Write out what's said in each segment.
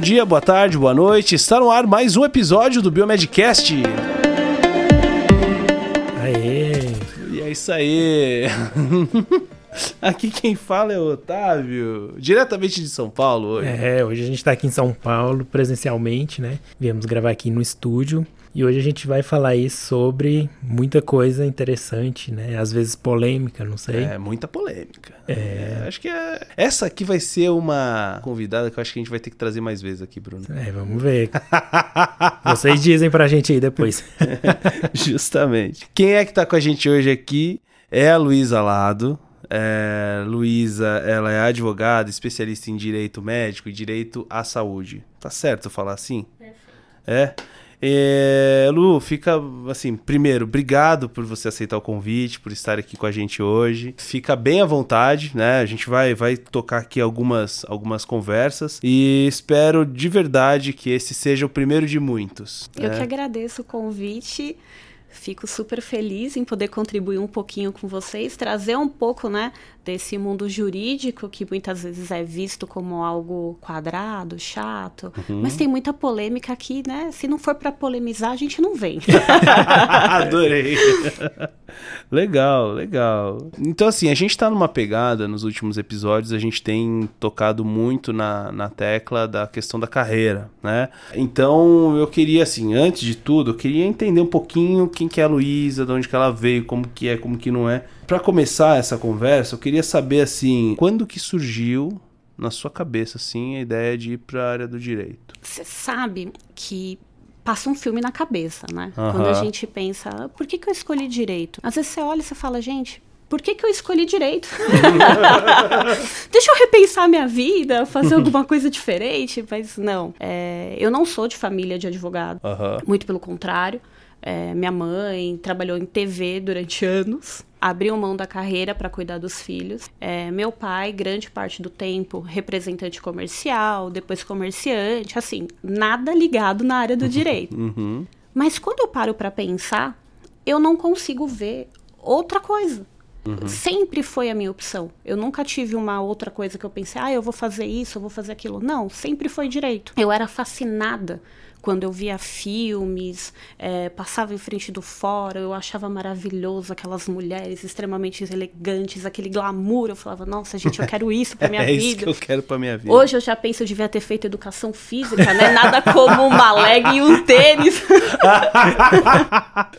Bom dia, boa tarde, boa noite. Está no ar mais um episódio do Biomedcast. Aê! E é isso aí. Aqui quem fala é o Otávio, diretamente de São Paulo hoje. É, hoje a gente tá aqui em São Paulo presencialmente, né? Viemos gravar aqui no estúdio. E hoje a gente vai falar aí sobre muita coisa interessante, né? Às vezes polêmica, não sei. É, muita polêmica. É. Acho que é... essa aqui vai ser uma convidada que eu acho que a gente vai ter que trazer mais vezes aqui, Bruno. É, vamos ver. Vocês dizem pra gente aí depois. Justamente. Quem é que tá com a gente hoje aqui é a Luísa Lado. É, Luísa, ela é advogada, especialista em direito médico e direito à saúde. Tá certo eu falar assim? Perfeito. É? É, Lu, fica assim, primeiro, obrigado por você aceitar o convite, por estar aqui com a gente hoje. Fica bem à vontade, né? A gente vai, vai tocar aqui algumas, algumas conversas e espero de verdade que esse seja o primeiro de muitos. Eu né? que agradeço o convite. Fico super feliz em poder contribuir um pouquinho com vocês, trazer um pouco, né, desse mundo jurídico que muitas vezes é visto como algo quadrado, chato, uhum. mas tem muita polêmica aqui, né? Se não for para polemizar, a gente não vem. Adorei. legal, legal. Então assim, a gente tá numa pegada nos últimos episódios, a gente tem tocado muito na, na tecla da questão da carreira, né? Então, eu queria assim, antes de tudo, eu queria entender um pouquinho quem que é a Luísa, de onde que ela veio, como que é, como que não é. Para começar essa conversa, eu queria saber assim, quando que surgiu na sua cabeça assim a ideia de ir para a área do direito? Você sabe que passa um filme na cabeça, né? Uhum. Quando a gente pensa, ah, por que, que eu escolhi direito? Às vezes você olha e você fala, gente, por que, que eu escolhi direito? Deixa eu repensar minha vida, fazer alguma coisa diferente, mas não. É, eu não sou de família de advogado, uhum. muito pelo contrário. É, minha mãe trabalhou em TV durante anos, abriu mão da carreira para cuidar dos filhos. É, meu pai, grande parte do tempo, representante comercial, depois comerciante, assim, nada ligado na área do direito. Uhum. Mas quando eu paro para pensar, eu não consigo ver outra coisa. Uhum. Sempre foi a minha opção. Eu nunca tive uma outra coisa que eu pensei, ah, eu vou fazer isso, eu vou fazer aquilo. Não, sempre foi direito. Eu era fascinada quando eu via filmes, é, passava em frente do fórum, eu achava maravilhoso aquelas mulheres extremamente elegantes, aquele glamour. Eu falava, nossa, gente, eu quero isso pra minha é vida. É isso que eu quero pra minha vida. Hoje eu já penso, eu devia ter feito educação física, né? Nada como uma leg e um tênis.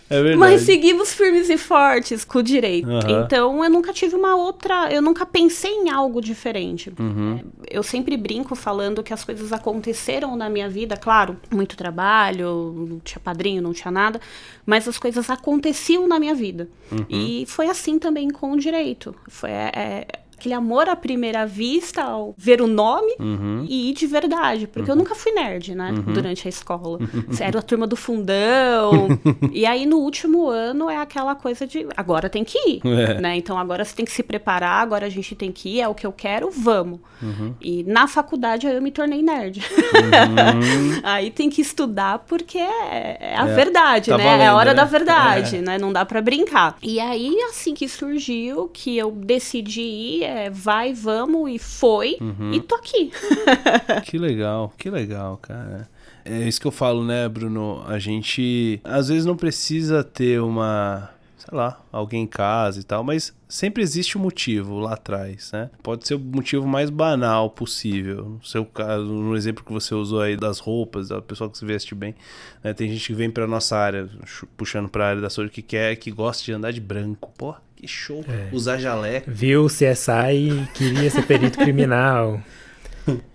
é verdade. Mas seguimos firmes e fortes com o direito. Uhum. Então eu nunca tive uma outra, eu nunca pensei em algo diferente. Uhum. Eu sempre brinco falando que as coisas aconteceram na minha vida, claro, muito muito trabalho, não tinha padrinho, não tinha nada, mas as coisas aconteciam na minha vida. Uhum. E foi assim também com o direito. Foi, é, aquele amor à primeira vista ao ver o nome uhum. e ir de verdade. Porque uhum. eu nunca fui nerd, né? Uhum. Durante a escola. Era a turma do fundão. e aí, no último ano, é aquela coisa de agora tem que ir. É. Né? Então, agora você tem que se preparar, agora a gente tem que ir, é o que eu quero, vamos. Uhum. E na faculdade aí eu me tornei nerd. Uhum. aí tem que estudar porque é, é a é, verdade, tá né? Valendo, é a hora né? da verdade, é. né? Não dá para brincar. E aí, assim que surgiu, que eu decidi ir, é, vai, vamos e foi. Uhum. E tô aqui. que legal, que legal, cara. É isso que eu falo, né, Bruno? A gente às vezes não precisa ter uma, sei lá, alguém em casa e tal, mas sempre existe um motivo lá atrás, né? Pode ser o motivo mais banal possível. No seu caso, no exemplo que você usou aí das roupas, da pessoa que se veste bem, né? Tem gente que vem para nossa área, puxando para a área da saúde que quer, que gosta de andar de branco. Porra, que show. É. Usar jaleco. Viu o CSI e queria ser perito criminal.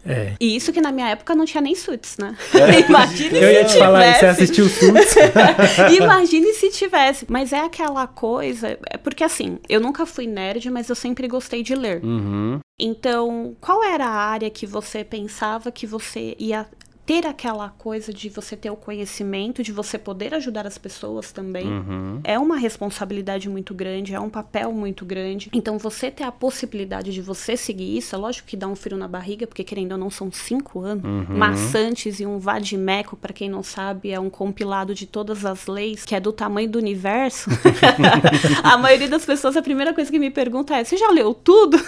É. E isso que na minha época não tinha nem suits, né? É, Imagine eu ia te falar, você assistiu suits? Imagine se tivesse. Mas é aquela coisa. É porque assim, eu nunca fui nerd, mas eu sempre gostei de ler. Uhum. Então, qual era a área que você pensava que você ia ter aquela coisa de você ter o conhecimento, de você poder ajudar as pessoas também. Uhum. É uma responsabilidade muito grande, é um papel muito grande. Então, você ter a possibilidade de você seguir isso, é lógico que dá um frio na barriga, porque querendo ou não, são cinco anos uhum. maçantes e um vadimeco, para quem não sabe, é um compilado de todas as leis, que é do tamanho do universo. a maioria das pessoas, a primeira coisa que me pergunta é: você já leu tudo?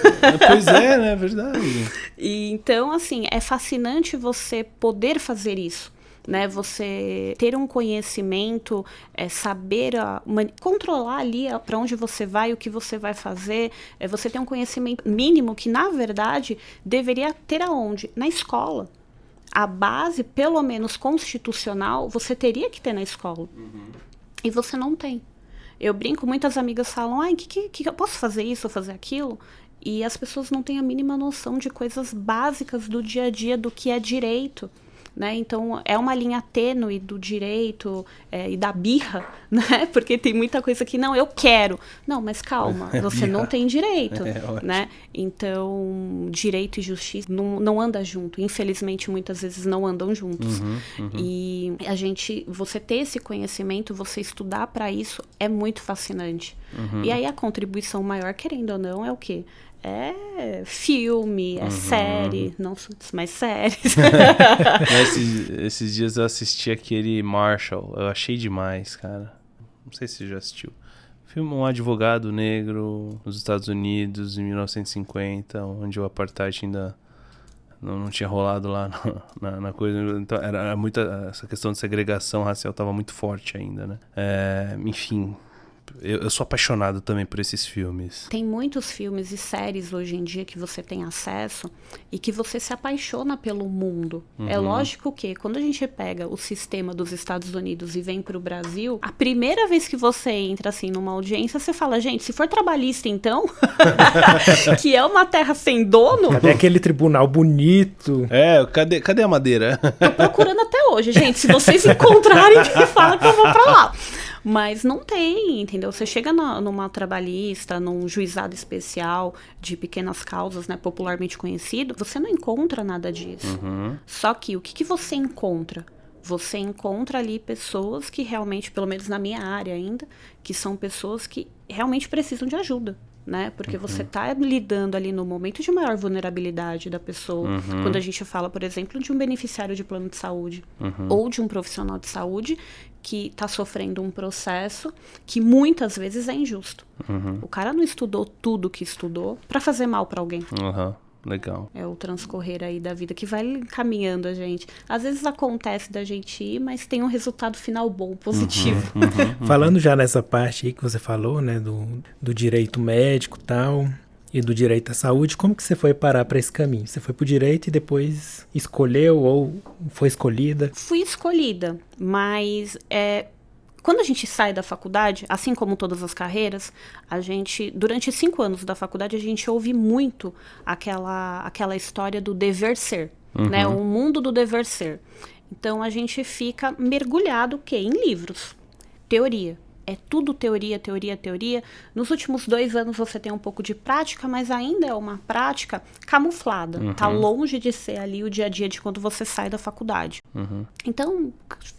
pois é, né? É verdade. E, então, assim, é fascinante você poder fazer isso. Né, você ter um conhecimento, é, saber a, uma, controlar ali para onde você vai, o que você vai fazer, é, você ter um conhecimento mínimo que na verdade deveria ter aonde? Na escola. A base, pelo menos constitucional, você teria que ter na escola. Uhum. E você não tem. Eu brinco, muitas amigas falam, ai, que, que, que eu posso fazer isso ou fazer aquilo? E as pessoas não têm a mínima noção de coisas básicas do dia a dia do que é direito. Né? Então é uma linha tênue do direito é, e da birra, né? Porque tem muita coisa que não, eu quero. Não, mas calma, é você não tem direito, é, né? Então direito e justiça não, não anda junto. Infelizmente muitas vezes não andam juntos. Uhum, uhum. E a gente, você ter esse conhecimento, você estudar para isso é muito fascinante. Uhum. E aí a contribuição maior, querendo ou não, é o quê? É filme, é uhum. série, não mas séries. esses, esses dias eu assisti aquele Marshall, eu achei demais, cara. Não sei se você já assistiu. Filme Um Advogado Negro nos Estados Unidos em 1950, onde o apartheid ainda não, não tinha rolado lá na, na, na coisa. Então, era, muita, essa questão de segregação racial estava muito forte ainda, né? É, enfim, eu, eu, sou apaixonado também por esses filmes. Tem muitos filmes e séries hoje em dia que você tem acesso e que você se apaixona pelo mundo. É uhum. É lógico que quando a gente pega o sistema dos Estados Unidos e vem para o Brasil, a primeira vez que você entra assim numa audiência, você fala, gente, se for trabalhista então, que é uma terra sem dono. Cadê aquele tribunal bonito? É, cadê, cadê a madeira? Tô procurando até hoje, gente. Se vocês encontrarem, me fala que eu vou para lá. Mas não tem, entendeu? Você chega na, numa trabalhista, num juizado especial de pequenas causas, né, popularmente conhecido, você não encontra nada disso. Uhum. Só que o que, que você encontra? Você encontra ali pessoas que realmente, pelo menos na minha área ainda, que são pessoas que realmente precisam de ajuda. Né? Porque uhum. você está lidando ali no momento de maior vulnerabilidade da pessoa. Uhum. Quando a gente fala, por exemplo, de um beneficiário de plano de saúde uhum. ou de um profissional de saúde que está sofrendo um processo que muitas vezes é injusto. Uhum. O cara não estudou tudo que estudou para fazer mal para alguém. Uhum. Legal. É o transcorrer aí da vida que vai caminhando a gente. Às vezes acontece da gente ir, mas tem um resultado final bom, positivo. Uhum, uhum, uhum. Falando já nessa parte aí que você falou, né, do, do direito médico tal, e do direito à saúde, como que você foi parar para esse caminho? Você foi para o direito e depois escolheu ou foi escolhida? Fui escolhida, mas é, quando a gente sai da faculdade, assim como todas as carreiras, a gente, durante cinco anos da faculdade, a gente ouve muito aquela, aquela história do dever ser, uhum. né? O mundo do dever ser. Então a gente fica mergulhado que em livros, teoria, é tudo teoria, teoria, teoria. Nos últimos dois anos você tem um pouco de prática, mas ainda é uma prática camuflada. Uhum. Tá longe de ser ali o dia a dia de quando você sai da faculdade. Uhum. Então,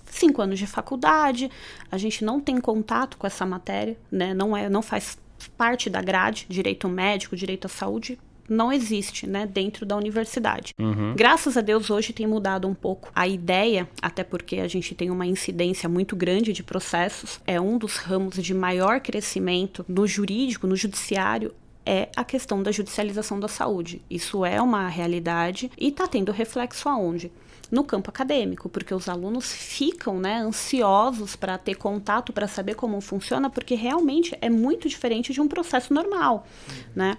cinco anos de faculdade, a gente não tem contato com essa matéria, né? Não é, não faz parte da grade, direito médico, direito à saúde, não existe, né, dentro da universidade. Uhum. Graças a Deus hoje tem mudado um pouco a ideia, até porque a gente tem uma incidência muito grande de processos. É um dos ramos de maior crescimento no jurídico, no judiciário é a questão da judicialização da saúde. Isso é uma realidade e está tendo reflexo aonde? No campo acadêmico, porque os alunos ficam né, ansiosos para ter contato, para saber como funciona, porque realmente é muito diferente de um processo normal, né?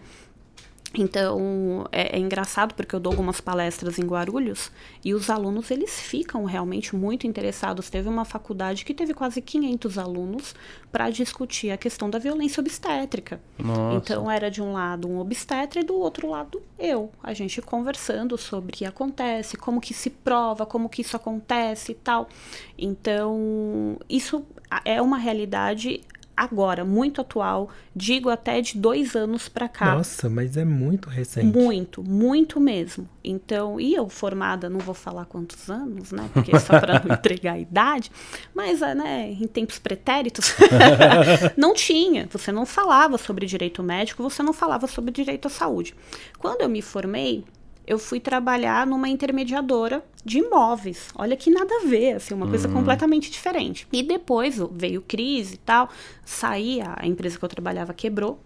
Então, é, é, engraçado porque eu dou algumas palestras em Guarulhos e os alunos, eles ficam realmente muito interessados. Teve uma faculdade que teve quase 500 alunos para discutir a questão da violência obstétrica. Nossa. Então, era de um lado um obstetra e do outro lado eu. A gente conversando sobre o que acontece, como que se prova, como que isso acontece e tal. Então, isso é uma realidade agora, muito atual, digo até de dois anos para cá. Nossa, mas é muito recente. Muito, muito mesmo. Então, e eu formada, não vou falar quantos anos, né? Porque só para não entregar a idade, mas, né, em tempos pretéritos, não tinha. Você não falava sobre direito médico, você não falava sobre direito à saúde. Quando eu me formei, eu fui trabalhar numa intermediadora de imóveis. Olha que nada a ver, assim, uma coisa uhum. completamente diferente. E depois veio crise e tal, saí, a empresa que eu trabalhava quebrou,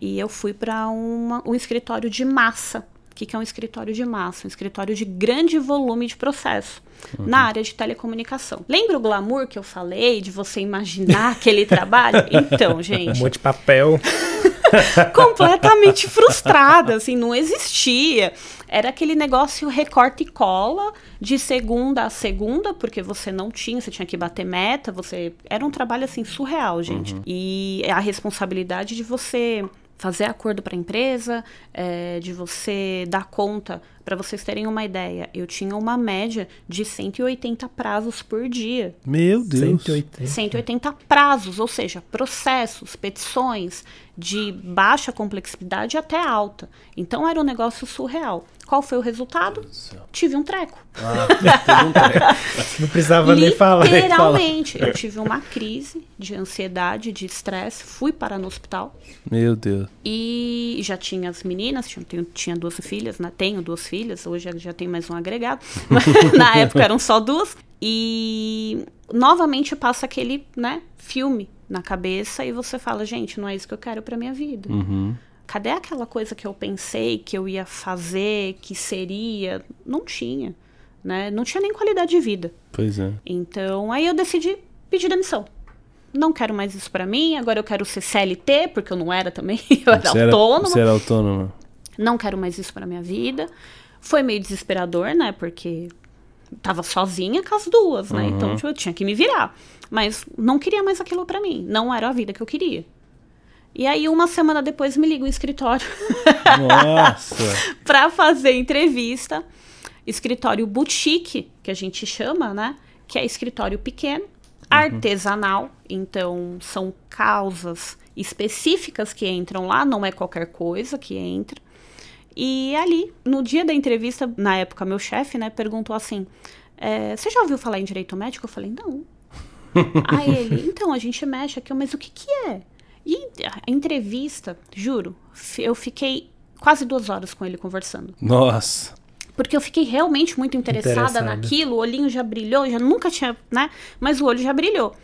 e eu fui para um escritório de massa. O que, que é um escritório de massa? Um escritório de grande volume de processo. Uhum. na área de telecomunicação. Lembra o glamour que eu falei de você imaginar aquele trabalho? Então, gente. Um monte de papel. completamente frustrada, assim, não existia. Era aquele negócio recorta e cola de segunda a segunda, porque você não tinha, você tinha que bater meta, você era um trabalho assim surreal, gente. Uhum. E a responsabilidade de você fazer acordo para a empresa, é, de você dar conta. Para vocês terem uma ideia, eu tinha uma média de 180 prazos por dia. Meu Deus! 180, 180 prazos, ou seja, processos, petições de baixa complexidade até alta. Então era um negócio surreal. Qual foi o resultado? Tive um treco. Ah, um treco. Não precisava nem falar. Literalmente. Eu tive uma crise de ansiedade, de estresse. Fui para no hospital. Meu Deus. E já tinha as meninas, tinha, tinha duas filhas, né? tenho duas filhas, hoje já tem mais um agregado. Na época eram só duas. E novamente passa aquele né, filme na cabeça e você fala, gente, não é isso que eu quero para minha vida. Uhum cadê aquela coisa que eu pensei que eu ia fazer, que seria? Não tinha, né? Não tinha nem qualidade de vida. Pois é. Então, aí eu decidi pedir demissão. Não quero mais isso para mim, agora eu quero ser CLT, porque eu não era também, eu era você autônoma. Era, você era autônoma. Não quero mais isso para minha vida. Foi meio desesperador, né? Porque tava sozinha com as duas, né? Uhum. Então tipo, eu tinha que me virar. Mas não queria mais aquilo para mim. Não era a vida que eu queria. E aí, uma semana depois, me liga o escritório. Nossa! pra fazer entrevista. Escritório boutique, que a gente chama, né? Que é escritório pequeno, uhum. artesanal. Então, são causas específicas que entram lá, não é qualquer coisa que entra. E ali, no dia da entrevista, na época, meu chefe, né, perguntou assim: é, Você já ouviu falar em direito médico? Eu falei: Não. Aí ele: Então, a gente mexe aqui, mas o que, que é? E a entrevista, juro, eu fiquei quase duas horas com ele conversando. Nossa. Porque eu fiquei realmente muito interessada, naquilo, o olhinho já brilhou, já nunca tinha, né? Mas o olho já brilhou.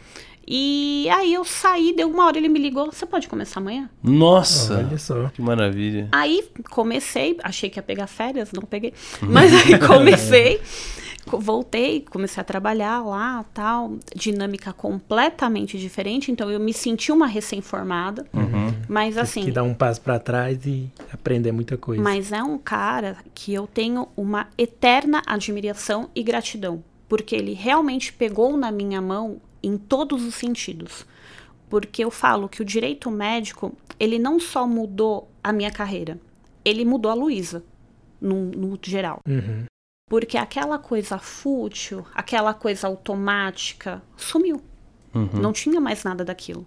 E aí eu saí, deu uma hora, ele me ligou, você pode começar amanhã? Nossa! Olha só. Que maravilha. Aí comecei, achei que ia pegar férias, não peguei. Mas aí comecei voltei, comecei a trabalhar lá, tal, dinâmica completamente diferente, então eu me senti uma recém-formada, uhum. mas assim... Que dar um passo para trás e aprender muita coisa. Mas é um cara que eu tenho uma eterna admiração e gratidão, porque ele realmente pegou na minha mão em todos os sentidos. Porque eu falo que o direito médico, ele não só mudou a minha carreira, ele mudou a Luísa, no, no geral. Uhum. Porque aquela coisa fútil, aquela coisa automática, sumiu. Uhum. Não tinha mais nada daquilo.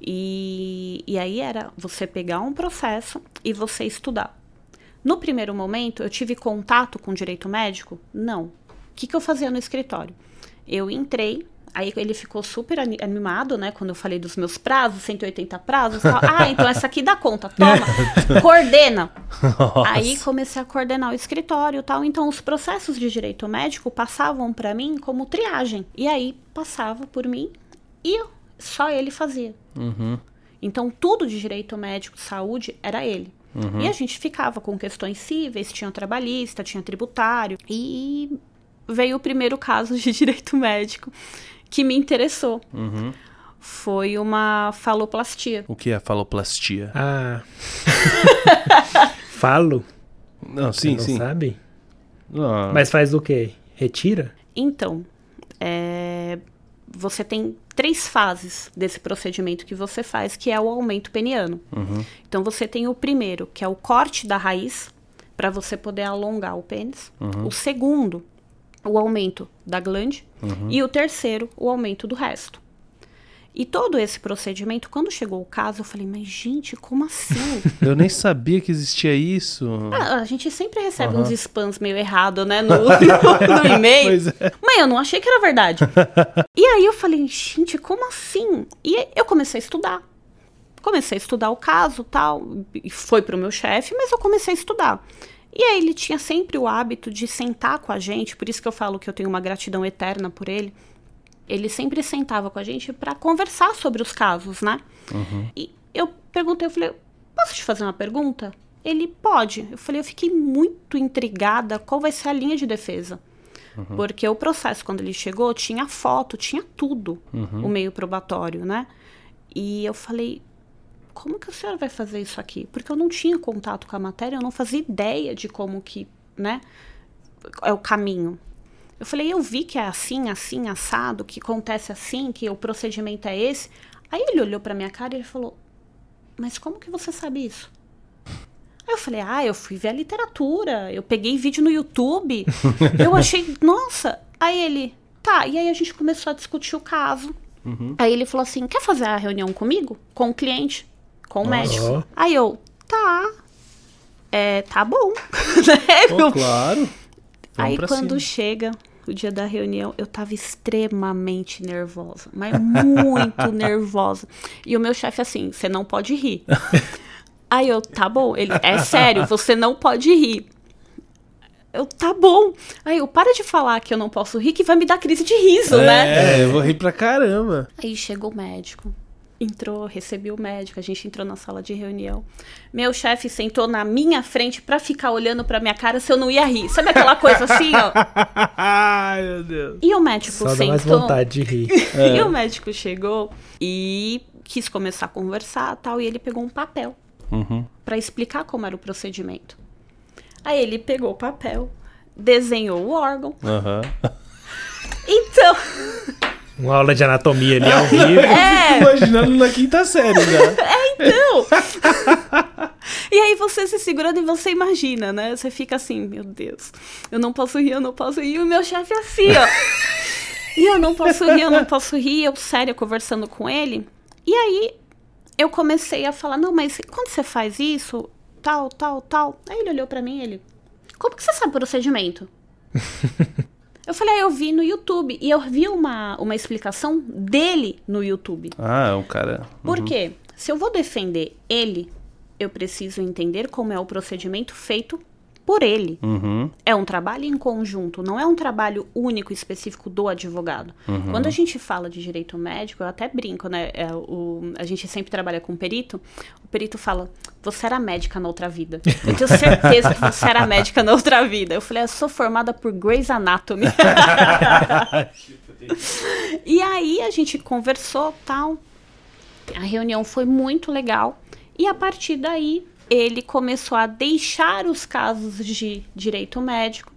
E, e aí era você pegar um processo e você estudar. No primeiro momento, eu tive contato com direito médico? Não. O que, que eu fazia no escritório? Eu entrei, Aí ele ficou super animado, né? Quando eu falei dos meus prazos, 180 prazos. Tal. Ah, então essa aqui dá conta, toma, coordena. Nossa. Aí comecei a coordenar o escritório e tal. Então os processos de direito médico passavam para mim como triagem. E aí passava por mim e só ele fazia. Uhum. Então tudo de direito médico, saúde, era ele. Uhum. E a gente ficava com questões cíveis, tinha trabalhista, tinha tributário. E veio o primeiro caso de direito médico que me interessou. Uhum. Foi uma faloplastia. O que é faloplastia? Ah. Falo? Não, sim, Você não sim. sabe? Não. Mas faz o quê? Retira? Então, é... você tem três fases desse procedimento que você faz, que é o aumento peniano. Uhum. Então, você tem o primeiro, que é o corte da raiz, para você poder alongar o pênis. Uhum. O segundo o aumento da glande uhum. e o terceiro, o aumento do resto. E todo esse procedimento, quando chegou o caso, eu falei, mas gente, como assim? eu nem sabia que existia isso. Ah, a gente sempre recebe uhum. uns spams meio errado, né, no, no, no e-mail. É. Mas eu não achei que era verdade. e aí eu falei, gente, como assim? E eu comecei a estudar. Comecei a estudar o caso tal, e foi pro meu chefe, mas eu comecei a estudar. E aí ele tinha sempre o hábito de sentar com a gente, por isso que eu falo que eu tenho uma gratidão eterna por ele ele sempre sentava com a gente para conversar sobre os casos, né? Uhum. E eu perguntei, eu falei, posso te fazer uma pergunta? Ele pode. Eu falei, eu fiquei muito intrigada qual vai ser a linha de defesa. Uhum. Porque o processo, quando ele chegou, tinha foto, tinha tudo, uhum. o meio probatório, né? E eu falei, como que a senhora vai fazer isso aqui? Porque eu não tinha contato com a matéria, eu não fazia ideia de como que, né, é o caminho. Eu falei, eu vi que é assim, assim, assado, que acontece assim, que o procedimento é esse. Aí ele olhou para minha cara e ele falou: Mas como que você sabe isso? Aí eu falei: Ah, eu fui ver a literatura, eu peguei vídeo no YouTube, eu achei, nossa. Aí ele, tá, e aí a gente começou a discutir o caso. Uhum. Aí ele falou assim: Quer fazer a reunião comigo? Com o cliente? Com o médico? Aí eu, tá. É, tá bom. oh, claro. Vamos aí quando cima. chega o dia da reunião, eu tava extremamente nervosa, mas muito nervosa. E o meu chefe assim, você não pode rir. Aí eu, tá bom, ele, é sério, você não pode rir. Eu, tá bom. Aí eu, para de falar que eu não posso rir, que vai me dar crise de riso, é, né? É, eu vou rir pra caramba. Aí chegou o médico entrou, recebi o médico, a gente entrou na sala de reunião. Meu chefe sentou na minha frente para ficar olhando para minha cara se eu não ia rir. Sabe aquela coisa assim, ó? Ai, meu Deus. E o médico Só sentou. mais vontade de rir. É. E o médico chegou e quis começar a conversar tal, e ele pegou um papel uhum. para explicar como era o procedimento. Aí ele pegou o papel, desenhou o órgão. Uhum. Então. Uma aula de anatomia ali ao vivo. É. Imaginando na quinta série já. É, então. e aí você se segurando e você imagina, né? Você fica assim, meu Deus, eu não posso rir, eu não posso rir. E o meu chefe é assim, ó. e eu não posso rir, eu não posso rir. Eu, sério, conversando com ele. E aí eu comecei a falar, não, mas quando você faz isso, tal, tal, tal. Aí ele olhou para mim e ele, como que você sabe o procedimento? Eu falei, ah, eu vi no YouTube. E eu vi uma, uma explicação dele no YouTube. Ah, é um cara. Uhum. Por quê? Se eu vou defender ele, eu preciso entender como é o procedimento feito por ele. Uhum. É um trabalho em conjunto, não é um trabalho único específico do advogado. Uhum. Quando a gente fala de direito médico, eu até brinco, né? É, o, a gente sempre trabalha com perito. O perito fala: Você era médica na outra vida. Eu tenho certeza que você era médica na outra vida. Eu falei: Eu sou formada por Grey's Anatomy. e aí a gente conversou tal. A reunião foi muito legal. E a partir daí ele começou a deixar os casos de direito médico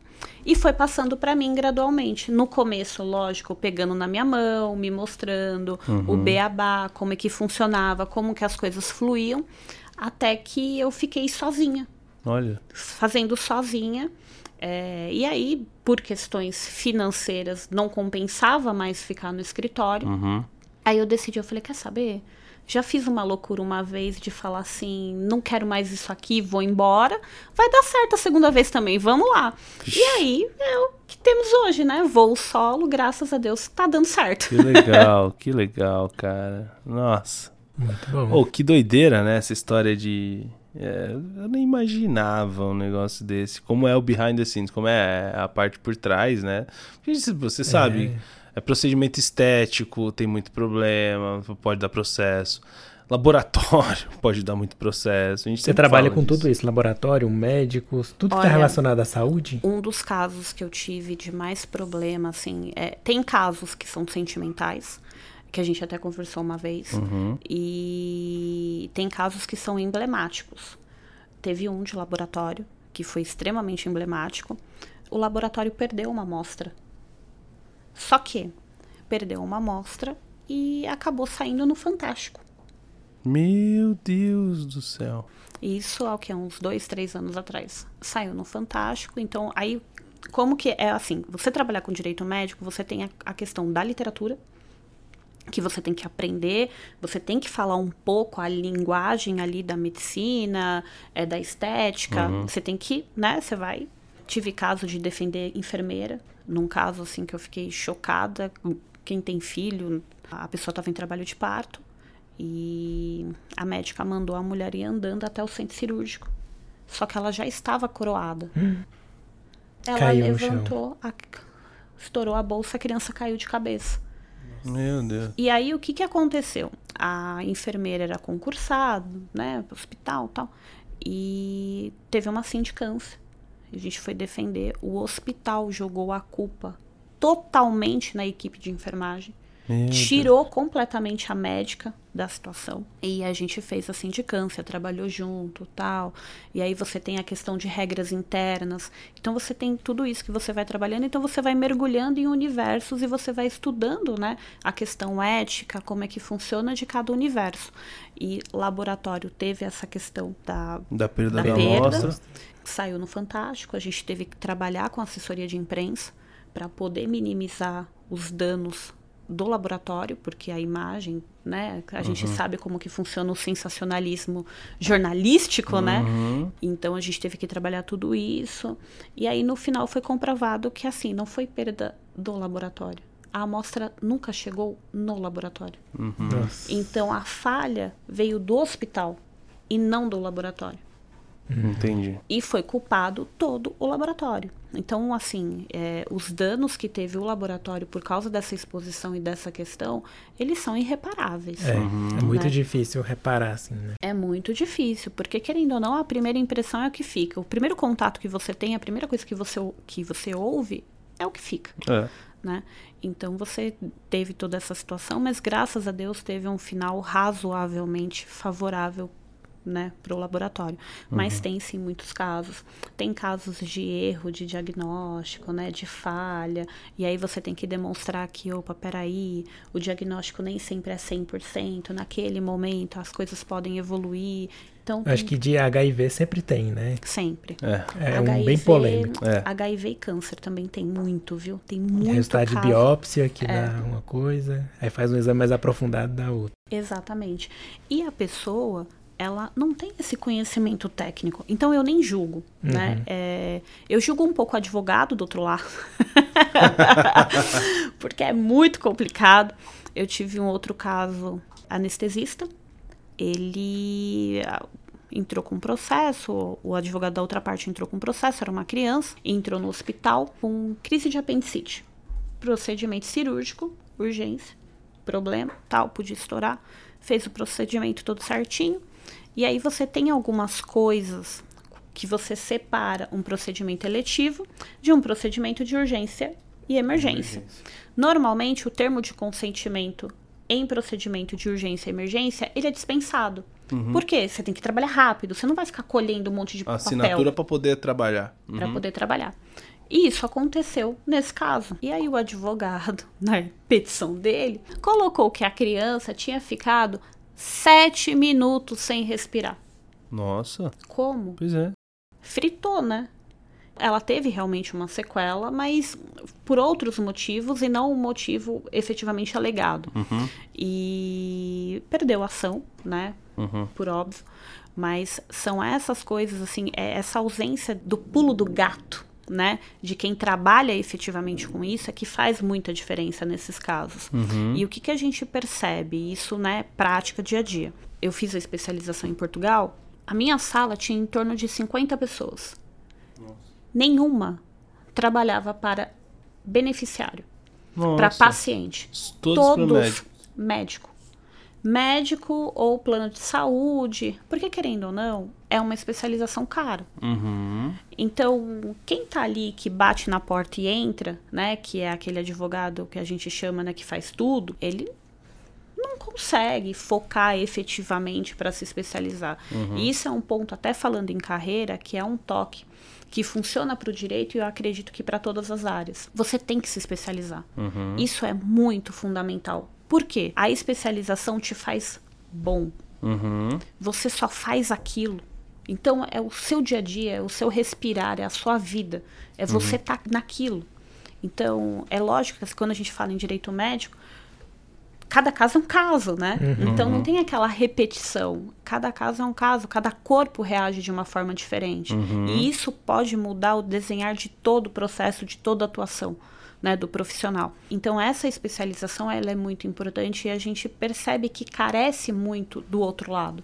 e foi passando para mim gradualmente. No começo, lógico, pegando na minha mão, me mostrando uhum. o beabá, como é que funcionava, como que as coisas fluíam, até que eu fiquei sozinha. Olha. Fazendo sozinha. É, e aí, por questões financeiras, não compensava mais ficar no escritório. Uhum. Aí eu decidi, eu falei, quer saber? Já fiz uma loucura uma vez de falar assim, não quero mais isso aqui, vou embora. Vai dar certo a segunda vez também, vamos lá. E aí, é o que temos hoje, né? Voo solo, graças a Deus, tá dando certo. Que legal, que legal, cara. Nossa. Muito bom. Oh, que doideira, né? Essa história de. É, eu nem imaginava um negócio desse. Como é o behind the scenes, como é a parte por trás, né? Porque você sabe. É é procedimento estético, tem muito problema, pode dar processo. Laboratório pode dar muito processo. Você trabalha com disso. tudo isso, laboratório, médicos, tudo que está relacionado à saúde? Um dos casos que eu tive de mais problema, assim, é, tem casos que são sentimentais, que a gente até conversou uma vez, uhum. e tem casos que são emblemáticos. Teve um de laboratório que foi extremamente emblemático. O laboratório perdeu uma amostra só que perdeu uma amostra e acabou saindo no Fantástico. Meu Deus do céu. Isso há que uns dois, três anos atrás. Saiu no Fantástico, então aí como que é assim? Você trabalhar com direito médico, você tem a, a questão da literatura que você tem que aprender, você tem que falar um pouco a linguagem ali da medicina, é, da estética, uhum. você tem que, né, você vai... Tive caso de defender enfermeira, num caso assim que eu fiquei chocada, quem tem filho, a pessoa estava em trabalho de parto, e a médica mandou a mulher ir andando até o centro cirúrgico. Só que ela já estava coroada. Hum. Ela caiu levantou, a, estourou a bolsa, a criança caiu de cabeça. Meu Deus. E aí o que, que aconteceu? A enfermeira era concursada, né, hospital tal, e teve uma sindicância. A gente foi defender. O hospital jogou a culpa totalmente na equipe de enfermagem. Meu tirou Deus. completamente a médica da situação. E a gente fez a sindicância, trabalhou junto, tal. E aí você tem a questão de regras internas. Então você tem tudo isso que você vai trabalhando, então você vai mergulhando em universos e você vai estudando, né, a questão ética, como é que funciona de cada universo. E laboratório teve essa questão da da perda da, da perda. Saiu no Fantástico, a gente teve que trabalhar com assessoria de imprensa para poder minimizar os danos do laboratório, porque a imagem, né, a uhum. gente sabe como que funciona o sensacionalismo jornalístico, né? uhum. né? Então a gente teve que trabalhar tudo isso. E aí no final foi comprovado que assim, não foi perda do laboratório. A amostra nunca chegou no laboratório. Uhum. Então a falha veio do hospital e não do laboratório. Uhum. Entendi. E foi culpado todo o laboratório. Então, assim, é, os danos que teve o laboratório por causa dessa exposição e dessa questão, eles são irreparáveis. É, uhum. é muito né? difícil reparar, assim, né? É muito difícil, porque querendo ou não, a primeira impressão é o que fica. O primeiro contato que você tem, a primeira coisa que você, que você ouve é o que fica. É. Né? Então você teve toda essa situação, mas graças a Deus teve um final razoavelmente favorável né, para o laboratório. Uhum. Mas tem sim muitos casos. Tem casos de erro de diagnóstico, né, de falha, e aí você tem que demonstrar que, opa, peraí, o diagnóstico nem sempre é 100%, naquele momento as coisas podem evoluir. Então, tem... Acho que de HIV sempre tem, né? Sempre. É, é HIV, um bem polêmico. É. HIV e câncer também tem muito, viu? Tem muito Resultado caso. de biópsia que é. dá uma coisa, aí faz um exame mais aprofundado da outra. Exatamente. E a pessoa ela não tem esse conhecimento técnico. Então eu nem julgo, uhum. né? É, eu julgo um pouco o advogado do outro lado, porque é muito complicado. Eu tive um outro caso anestesista. Ele ah, entrou com processo, o advogado da outra parte entrou com processo, era uma criança, entrou no hospital com crise de apendicite. Procedimento cirúrgico, urgência, problema, tal, podia estourar. Fez o procedimento todo certinho e aí você tem algumas coisas que você separa um procedimento eletivo de um procedimento de urgência e emergência. emergência. Normalmente, o termo de consentimento em procedimento de urgência e emergência, ele é dispensado. Uhum. Por quê? Você tem que trabalhar rápido, você não vai ficar colhendo um monte de Assinatura para poder trabalhar. Uhum. Para poder trabalhar. E isso aconteceu nesse caso. E aí o advogado, na petição dele, colocou que a criança tinha ficado sete minutos sem respirar. Nossa. Como? Pois é. Fritou, né? Ela teve realmente uma sequela, mas por outros motivos e não um motivo efetivamente alegado. Uhum. E perdeu a ação, né? Uhum. Por óbvio. Mas são essas coisas, assim, é essa ausência do pulo do gato né, de quem trabalha efetivamente com isso é que faz muita diferença nesses casos. Uhum. E o que, que a gente percebe? Isso, né, prática dia a dia. Eu fiz a especialização em Portugal, a minha sala tinha em torno de 50 pessoas. Nossa. Nenhuma trabalhava para beneficiário, para paciente. Todos, Todos médico. médico médico ou plano de saúde, porque querendo ou não, é uma especialização cara. Uhum. Então, quem tá ali que bate na porta e entra, né, que é aquele advogado que a gente chama, né, que faz tudo, ele não consegue focar efetivamente para se especializar. Uhum. E isso é um ponto, até falando em carreira, que é um toque que funciona para o direito e eu acredito que para todas as áreas. Você tem que se especializar. Uhum. Isso é muito fundamental. Por quê? A especialização te faz bom. Uhum. Você só faz aquilo. Então é o seu dia a dia, é o seu respirar, é a sua vida. É você estar uhum. tá naquilo. Então, é lógico que quando a gente fala em direito médico, cada caso é um caso, né? Uhum. Então não tem aquela repetição. Cada caso é um caso, cada corpo reage de uma forma diferente. Uhum. E isso pode mudar o desenhar de todo o processo, de toda a atuação. Né, do profissional. Então essa especialização ela é muito importante e a gente percebe que carece muito do outro lado.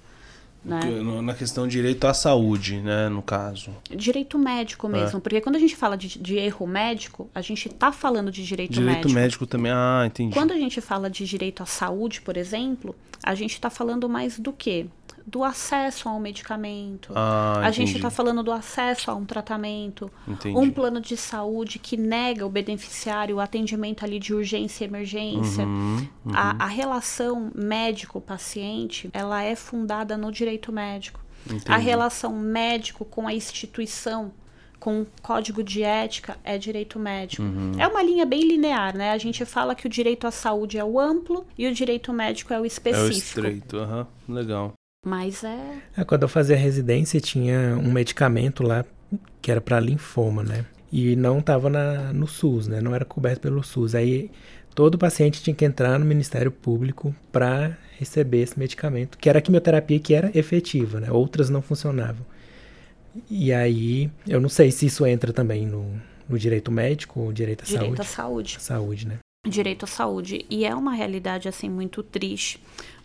Né? Na questão de direito à saúde, né, no caso. Direito médico mesmo, é. porque quando a gente fala de, de, erro médico, a gente está falando de direito, direito médico. Direito médico também, ah, entendi. Quando a gente fala de direito à saúde, por exemplo, a gente está falando mais do quê? Do acesso a um medicamento. Ah, a gente está falando do acesso a um tratamento. Entendi. Um plano de saúde que nega o beneficiário o atendimento ali de urgência e emergência. Uhum, uhum. A, a, relação médico-paciente, ela é fundada no direito médico. Entendi. A relação médico com a instituição com código de ética é direito médico. Uhum. É uma linha bem linear, né? A gente fala que o direito à saúde é o amplo e o direito médico é o específico. É o estreito, uhum. legal. Mas é... é. Quando eu fazia residência, tinha um medicamento lá que era para linfoma, né? E não estava no SUS, né? Não era coberto pelo SUS. Aí todo paciente tinha que entrar no Ministério Público para receber esse medicamento, que era a quimioterapia que era efetiva, né? Outras não funcionavam. E aí, eu não sei se isso entra também no, no direito médico ou direito à direito saúde. Direito à saúde. Saúde, né? Direito à saúde. E é uma realidade, assim, muito triste,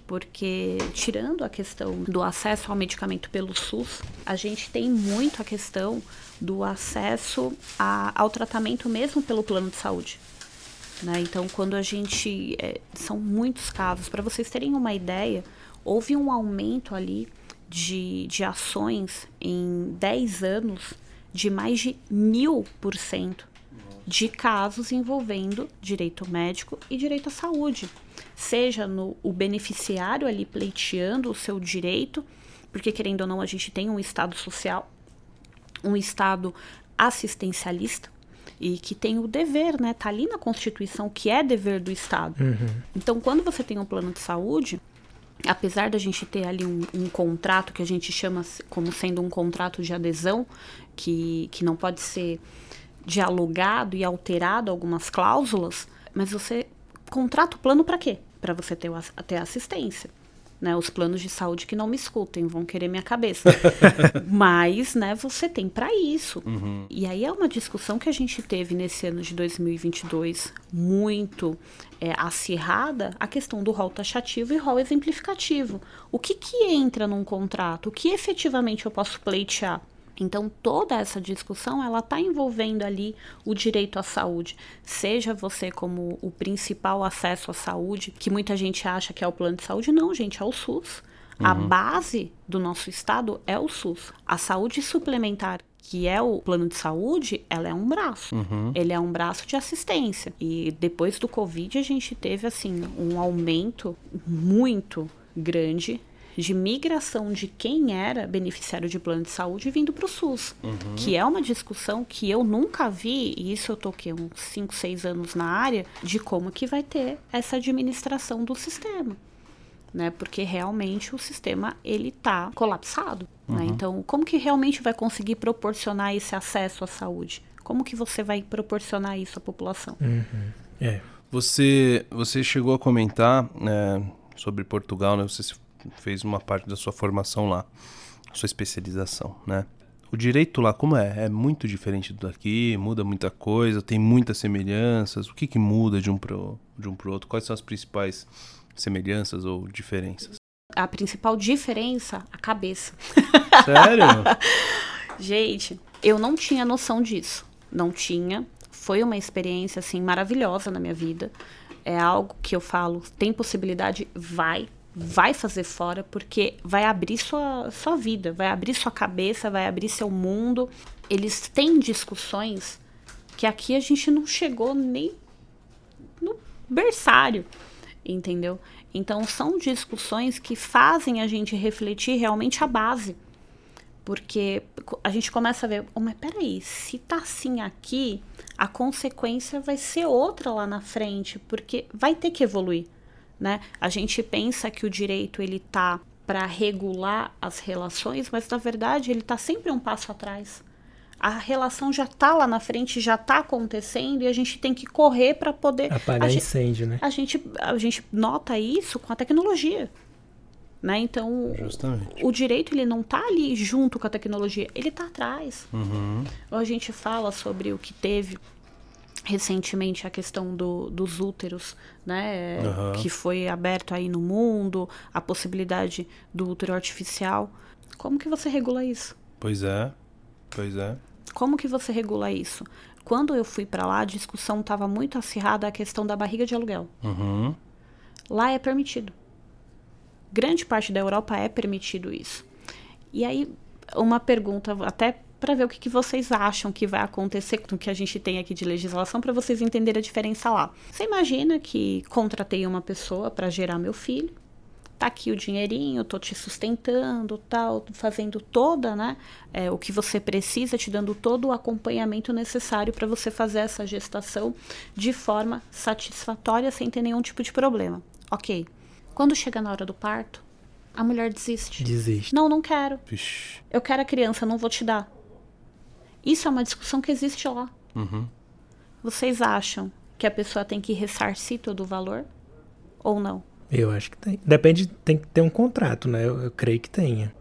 porque tirando a questão do acesso ao medicamento pelo SUS, a gente tem muito a questão do acesso a, ao tratamento mesmo pelo plano de saúde. Né? Então, quando a gente. É, são muitos casos. Para vocês terem uma ideia, houve um aumento ali de, de ações em 10 anos de mais de mil por cento de casos envolvendo direito médico e direito à saúde seja no o beneficiário ali pleiteando o seu direito, porque querendo ou não a gente tem um estado social, um estado assistencialista e que tem o dever, né? Tá ali na Constituição que é dever do Estado. Uhum. Então, quando você tem um plano de saúde, apesar da gente ter ali um, um, contrato que a gente chama como sendo um contrato de adesão, que, que não pode ser dialogado e alterado algumas cláusulas, mas você contrata o plano para quê? Para você ter, ter assistência. Né, os planos de saúde que não me escutem vão querer minha cabeça. Mas, né, você tem para isso. Uhum. E aí é uma discussão que a gente teve nesse ano de 2022 muito é, acirrada, a questão do rol taxativo e rol exemplificativo. O que que entra num contrato? O que efetivamente eu posso pleitear? Então toda essa discussão ela está envolvendo ali o direito à saúde, seja você como o principal acesso à saúde, que muita gente acha que é o plano de saúde, não, gente, é o SUS. Uhum. A base do nosso estado é o SUS. A saúde suplementar que é o plano de saúde, ela é um braço. Uhum. Ele é um braço de assistência. E depois do Covid, a gente teve, assim, um aumento muito grande de migração de quem era beneficiário de plano de saúde vindo para o SUS, uhum. que é uma discussão que eu nunca vi, e isso eu toquei uns 5, 6 anos na área, de como que vai ter essa administração do sistema. Né, porque realmente o sistema ele está colapsado. Né? Uhum. Né? Então, como que realmente vai conseguir proporcionar esse acesso à saúde? Como que você vai proporcionar isso à população? Uhum. É. Você, você chegou a comentar né, sobre Portugal, né? Você fez uma parte da sua formação lá, sua especialização, né? O direito lá, como é? É muito diferente do daqui? Muda muita coisa? Tem muitas semelhanças? O que, que muda de um para de um pro outro? Quais são as principais semelhanças ou diferenças? A principal diferença, a cabeça. Sério? Gente, eu não tinha noção disso. Não tinha. Foi uma experiência, assim, maravilhosa na minha vida. É algo que eu falo, tem possibilidade, vai vai fazer fora porque vai abrir sua, sua vida, vai abrir sua cabeça, vai abrir seu mundo. Eles têm discussões que aqui a gente não chegou nem no berçário, entendeu? Então são discussões que fazem a gente refletir realmente a base. Porque a gente começa a ver, oh, mas peraí, se tá assim aqui, a consequência vai ser outra lá na frente, porque vai ter que evoluir né? A gente pensa que o direito ele tá para regular as relações, mas na verdade ele está sempre um passo atrás. A relação já está lá na frente, já está acontecendo e a gente tem que correr para poder apagar a incêndio, gente, né? A gente, a gente nota isso com a tecnologia. Né? Então, Justamente. o direito ele não está ali junto com a tecnologia, ele está atrás. Uhum. A gente fala sobre o que teve recentemente a questão do, dos úteros, né, Uhum. que foi aberto aí no mundo, a possibilidade do útero artificial. Como que você regula isso? Pois é. Pois é. Como que você regula isso? Quando eu fui para lá, a discussão estava muito acirrada a questão da barriga de aluguel. Uhum. Lá é permitido. Grande parte da Europa é permitido isso. E aí, uma pergunta, até para ver o que, que, vocês acham que vai acontecer com o que a gente tem aqui de legislação, para vocês entenderem a diferença lá. Você imagina que contratei uma pessoa para gerar meu filho, tá aqui o dinheirinho, tô te sustentando, tal, fazendo toda, né, é, o que você precisa, te dando todo o acompanhamento necessário para você fazer essa gestação de forma satisfatória, sem ter nenhum tipo de problema. Ok. Quando chega na hora do parto, a mulher desiste. Desiste. Não, não quero. Vixe. Eu quero a criança, não vou te dar. Isso é uma discussão que existe lá. Uhum. Vocês acham que a pessoa tem que ressarcir todo o valor? Ou não? Eu acho que tem. Depende, tem que ter um contrato, né? Eu, eu creio que tenha.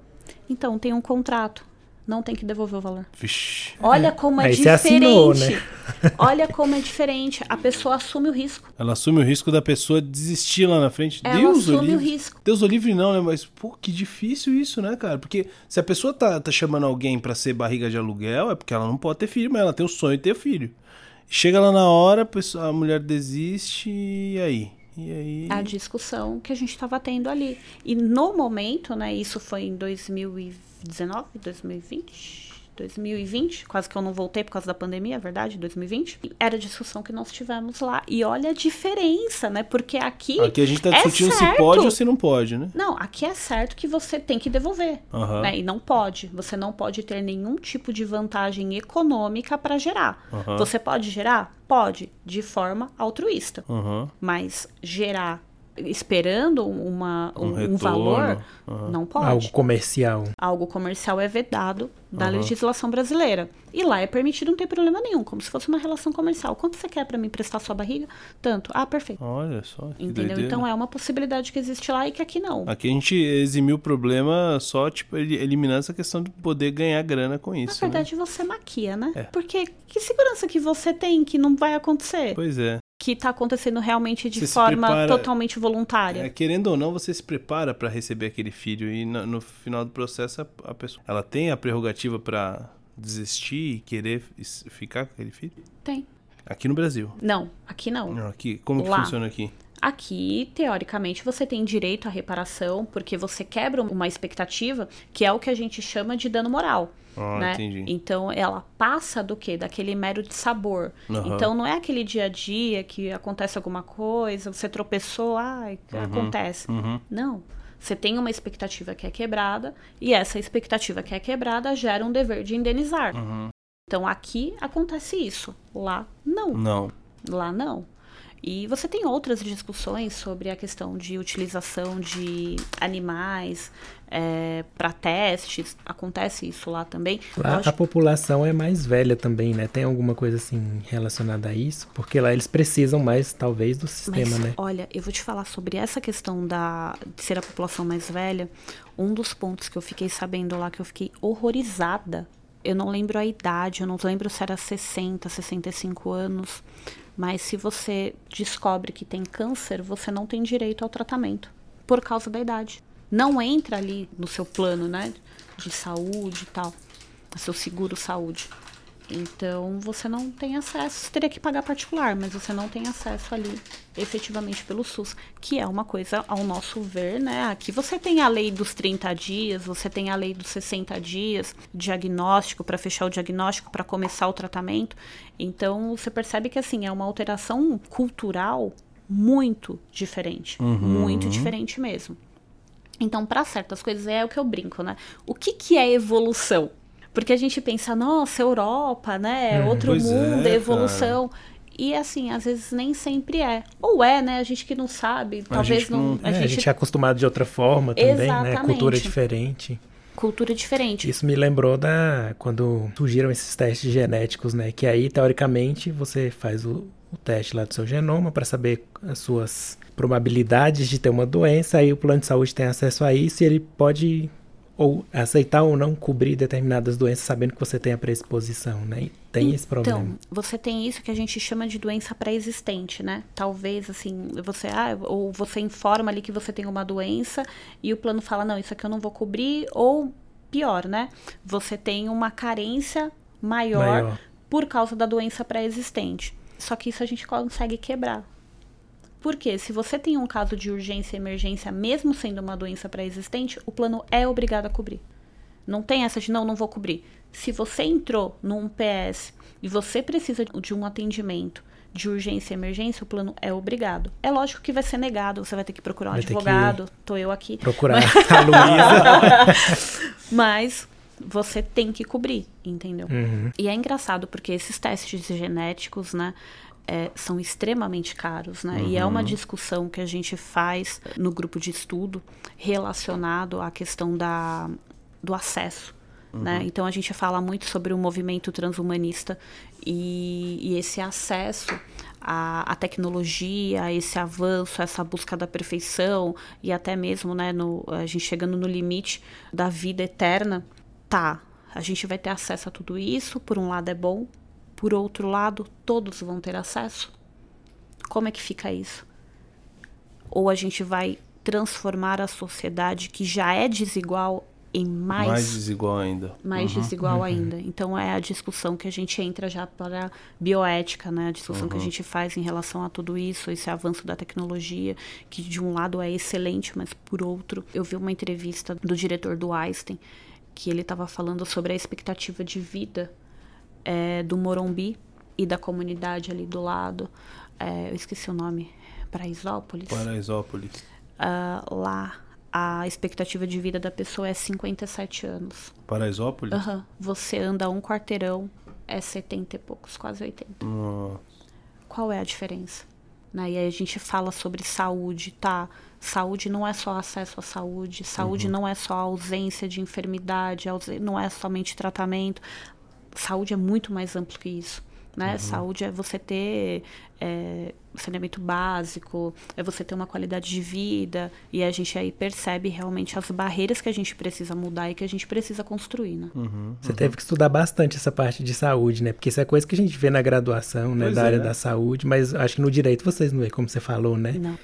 Então, tem um contrato. Não tem que devolver o valor. Vixe. Olha como é Aí diferente. você assinou, né? Olha como é diferente. A pessoa assume o risco. Ela assume o risco da pessoa desistir lá na frente. Ela Deus assume o livre. o risco. Deus o livre não, né? Mas, pô, que difícil isso, né, cara? Porque se a pessoa tá, tá chamando alguém pra ser barriga de aluguel, é porque ela não pode ter filho, mas ela tem o sonho de ter filho. Chega lá na hora, a, pessoa, a mulher desiste e aí? E aí? A discussão que a gente estava tendo ali. E no momento, né? Isso foi em 2019, 2020. 2020, quase que eu não voltei por causa da pandemia, é verdade, 2020. Era a discussão que nós tivemos lá. E olha a diferença, né? Porque aqui. Aqui a gente tá é discutindo se certo. pode ou se não pode, né? Não, aqui é certo que você tem que devolver. Aham. né? E não pode. Você não pode ter nenhum tipo de vantagem econômica para gerar. Aham. Você pode gerar? Pode, de forma altruísta. Aham. Mas gerar esperando uma, Um um, um valor, Aham. não pode. Algo comercial. Algo comercial é vedado da Aham. legislação brasileira. E lá é permitido, não tem problema nenhum, como se fosse uma relação comercial. Quanto você quer para me emprestar sua barriga? Tanto. Ah, perfeito. Olha só. Que Entendeu? doideira. Então é uma possibilidade que existe lá e que aqui não. Aqui a gente eximiu o problema só, tipo, eli- eliminando essa questão de poder ganhar grana com Na isso. né? verdade, você maquia, né? É. Porque que segurança que você tem que não vai acontecer? Pois é. Que tá acontecendo realmente de Você forma prepara- totalmente voluntária. É, Querendo ou não, você se prepara pra receber aquele filho e no, no final do processo a, a pessoa, ela tem a prerrogativa pra desistir e querer ficar com aquele filho. Tem. Aqui no Brasil. Não, aqui não. Não, aqui, como que Lá. funciona aqui? Aqui, teoricamente, você tem direito à reparação, porque você quebra uma expectativa, que é o que a gente chama de dano moral. Ah, né? entendi. Então ela passa do quê? Daquele mero de sabor. Aham. Então não é aquele dia a dia que acontece alguma coisa, você tropeçou, ai, acontece. Uhum. Não. Você tem uma expectativa que é quebrada, e essa expectativa que é quebrada gera um dever de indenizar. Uhum. Então aqui acontece isso. Lá não. Não. Lá não. E você tem outras discussões sobre a questão de utilização de animais para testes. Acontece isso lá também. Lá a população é mais velha também, né? Tem alguma coisa assim relacionada a isso? Porque lá eles precisam mais, talvez, do sistema, Mas, né? olha, eu vou te falar sobre essa questão da, de ser a população mais velha. Um dos pontos que eu fiquei sabendo lá, que eu fiquei horrorizada. Eu não lembro a idade, eu não lembro se era 60, 65 anos. Mas se você descobre que tem câncer, você não tem direito ao tratamento. Por causa da idade. Não entra ali no seu plano, né? De saúde e tal. No seu seguro saúde. Então você não tem acesso, você teria que pagar particular, mas você não tem acesso ali efetivamente pelo SUS, que é uma coisa, ao nosso ver, né? Aqui você tem a lei dos 30 dias, você tem a lei dos 60 dias, diagnóstico para fechar o diagnóstico, para começar o tratamento. Então você percebe que assim é uma alteração cultural muito diferente, muito diferente mesmo. Então, para certas coisas é o que eu brinco, né? O que que é evolução? Porque a gente pensa, nossa, Europa, né? Outro Pois é, mundo, cara. evolução. E assim, às vezes nem sempre é. Ou é, né? A gente que não sabe, talvez gente não. A É, a gente gente é acostumado de outra forma também, né? Exatamente. Cultura diferente. cultura diferente. Isso me lembrou da quando surgiram esses testes genéticos, né? Que aí, teoricamente, você faz o, o teste lá do seu genoma para saber as suas probabilidades de ter uma doença, aí o plano de saúde tem acesso a isso e ele pode ou aceitar ou não cobrir determinadas doenças sabendo que você tem a predisposição, né? E tem então, esse problema. Então, você tem isso que a gente chama de doença pré-existente, né? Talvez, assim, você, ah, ou você informa ali que você tem uma doença e o plano fala, não, isso aqui eu não vou cobrir, ou pior, né? Você tem uma carência maior, maior. por causa da doença pré-existente. Só que isso a gente consegue quebrar. Porque se você tem um caso de urgência e emergência, mesmo sendo uma doença pré-existente, o plano é obrigado a cobrir. Não tem essa de não, não vou cobrir. Se você entrou num PS e você precisa de um atendimento de urgência e emergência, o plano é obrigado. É lógico que vai ser negado, você vai ter que procurar um vai advogado, tô eu aqui. Procurar mas... a Luísa. mas você tem que cobrir, entendeu? Uhum. E é engraçado porque esses testes genéticos, né, é, são extremamente caros, né? Uhum. E é uma uhum. discussão que a gente faz no grupo de estudo relacionado à questão da, do acesso. Né? Uhum. Né? Então a gente fala muito sobre o movimento transhumanista e, e esse acesso à, à, tecnologia, esse avanço, essa busca da perfeição e até mesmo né, no, a gente chegando no limite da vida eterna, tá? A gente vai ter acesso a tudo isso, por um lado é bom, por outro lado, todos vão ter acesso? Como é que fica isso? Ou a gente vai transformar a sociedade que já é desigual em mais mais desigual ainda mais uhum. desigual uhum. ainda então é a discussão que a gente entra já para a bioética né a discussão uhum. que a uhum. gente faz em relação a tudo isso esse avanço da tecnologia que de um lado é excelente mas por outro eu vi uma entrevista do diretor do Einstein que ele estava falando sobre a expectativa de vida é, do Morumbi e da comunidade ali do lado. É, eu esqueci o nome. Paraisópolis. Paraisópolis. Uh, lá, a expectativa de vida da pessoa é 57 anos. Paraisópolis? Uhum. Você anda um quarteirão, é 70 e poucos, quase 80. Nossa. Qual é a diferença? Né? E aí a gente fala sobre saúde, tá? Saúde não é só acesso à saúde, saúde uhum. não é só ausência de enfermidade, não é somente tratamento saúde é muito mais amplo que isso. Né? Uhum. Saúde é você ter é, saneamento básico, é você ter uma qualidade de vida, e a gente aí percebe realmente as barreiras que a gente precisa mudar e que a gente precisa construir, né? Uhum, você uhum. teve que estudar bastante essa parte de saúde, né? Porque isso é coisa que a gente vê na graduação, né? Pois da é. área da saúde, mas acho que no direito vocês não vê, como você falou, né? Não.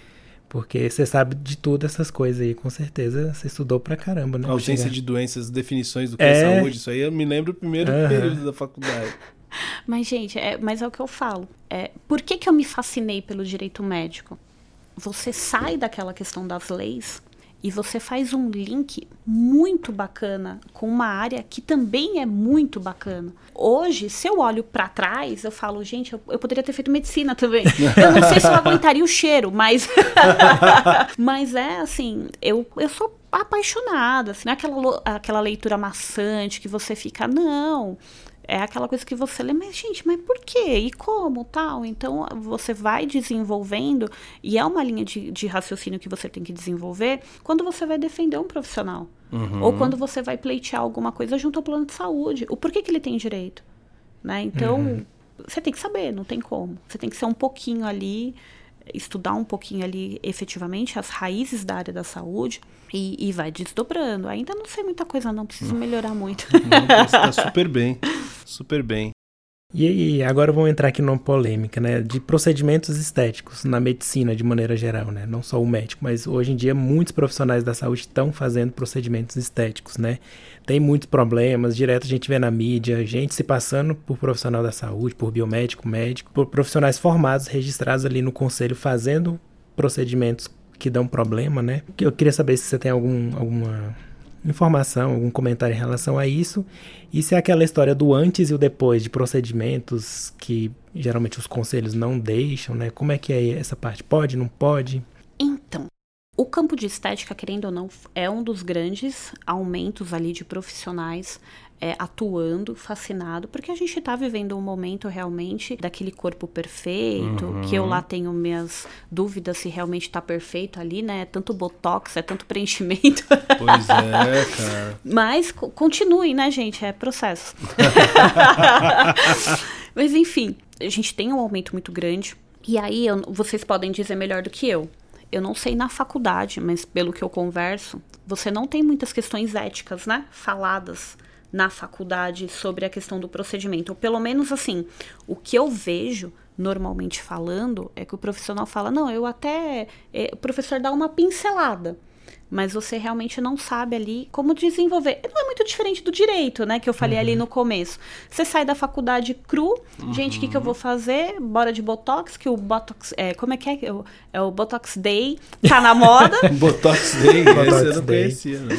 Porque você sabe de tudo essas coisas aí, com certeza você estudou pra caramba, né? A ausência de doenças, definições do que é, é saúde, isso aí eu me lembro do primeiro uhum. período da faculdade. Mas, gente, é, mas é o que eu falo. É, por que, que eu me fascinei pelo direito médico? Você sai daquela questão das leis e você faz um link muito bacana com uma área que também é muito bacana. Hoje, se eu olho para trás, eu falo, gente, eu, eu, poderia ter feito medicina também. Eu não sei se eu aguentaria o cheiro, mas mas é assim, eu, eu sou apaixonada, assim, não é aquela, aquela leitura maçante que você fica, não é aquela coisa que você lê, mas gente, mas por quê? E como? Tal. Então você vai desenvolvendo, e é uma linha de, de raciocínio que você tem que desenvolver quando você vai defender um profissional. Uhum. Ou quando você vai pleitear alguma coisa junto ao plano de saúde. O porquê que ele tem direito. Né? Então, uhum. você tem que saber, não tem como. Você tem que ser um pouquinho ali estudar um pouquinho ali efetivamente as raízes da área da saúde e, e vai desdobrando. Ainda não sei muita coisa, não, preciso melhorar muito. Está super bem, super bem. E agora vamos entrar aqui numa polêmica, né, de procedimentos estéticos na medicina de maneira geral, né, não só o médico, mas hoje em dia muitos profissionais da saúde estão fazendo procedimentos estéticos, né, tem muitos problemas, direto a gente vê na mídia, gente se passando por profissional da saúde, por biomédico, médico, por profissionais formados, registrados ali no conselho fazendo procedimentos que dão problema, né, eu queria saber se você tem algum, alguma informação, algum comentário em relação a isso. E se é aquela história do antes e o depois de procedimentos que geralmente os conselhos não deixam, né? Como é que é essa parte? Pode, não pode? Então, O campo de estética, querendo ou não, é um dos grandes aumentos ali de profissionais é, atuando, fascinado, porque a gente está vivendo um momento realmente daquele corpo perfeito, uhum. que eu lá tenho minhas dúvidas se realmente está perfeito ali, né? É tanto botox, é tanto preenchimento. Pois é, cara. Mas continuem, né, gente? É processo. Mas enfim, a gente tem um aumento muito grande. E aí, eu, vocês podem dizer melhor do que eu. Eu não sei na faculdade, mas pelo que eu converso, você não tem muitas questões éticas, né? Faladas na faculdade sobre a questão do procedimento. Ou pelo menos assim, o que eu vejo normalmente falando é que o profissional fala: não, eu até. É, o professor dá uma pincelada mas você realmente não sabe ali como desenvolver. Não é muito diferente do direito, né? Que eu falei uhum. ali no começo. Você sai da faculdade cru, uhum. gente, o que, que eu vou fazer? Bora de Botox, que o Botox. É, como é que é? É o Botox Day, tá na moda. Botox Day, Botox eu não Day. conhecia, né?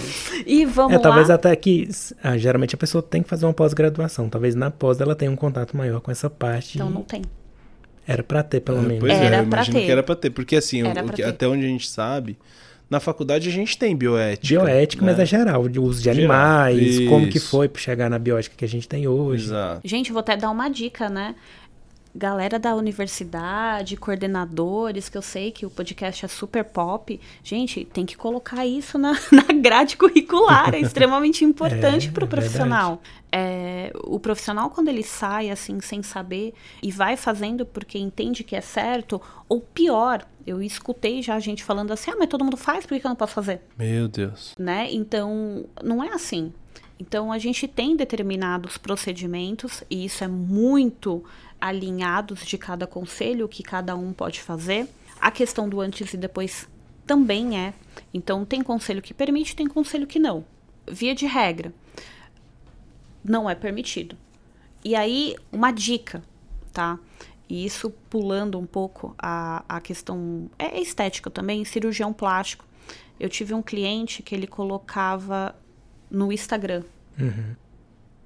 E vamos é, lá. Talvez até que. Ah, geralmente a pessoa tem que fazer uma pós-graduação. Talvez na pós ela tenha um contato maior com essa parte. Então não tem. Era para ter, pelo é, menos. Pois era é, eu imagino ter. que era para ter. Porque assim, o, o, até onde a gente sabe, na faculdade a gente tem bioética. Bioética, né? mas é geral, de uso de geral. animais, Isso. como que foi para chegar na biótica que a gente tem hoje. Exato. Gente, vou até dar uma dica, né? Galera da universidade, coordenadores, que eu sei que o podcast é super pop. Gente, tem que colocar isso na, na grade curricular, é extremamente importante é, para o é profissional. É, o profissional, quando ele sai assim, sem saber, e vai fazendo porque entende que é certo, ou pior, eu escutei já a gente falando assim, ah, mas todo mundo faz, por que eu não posso fazer? Meu Deus. Né? Então, não é assim. Então, a gente tem determinados procedimentos, e isso é muito alinhados de cada conselho, o que cada um pode fazer. A questão do antes e depois também é. Então, tem conselho que permite, tem conselho que não. Via de regra, não é permitido. E aí, uma dica, tá? E isso pulando um pouco a, a questão. É estética também, cirurgião plástico. Eu tive um cliente que ele colocava no Instagram uhum.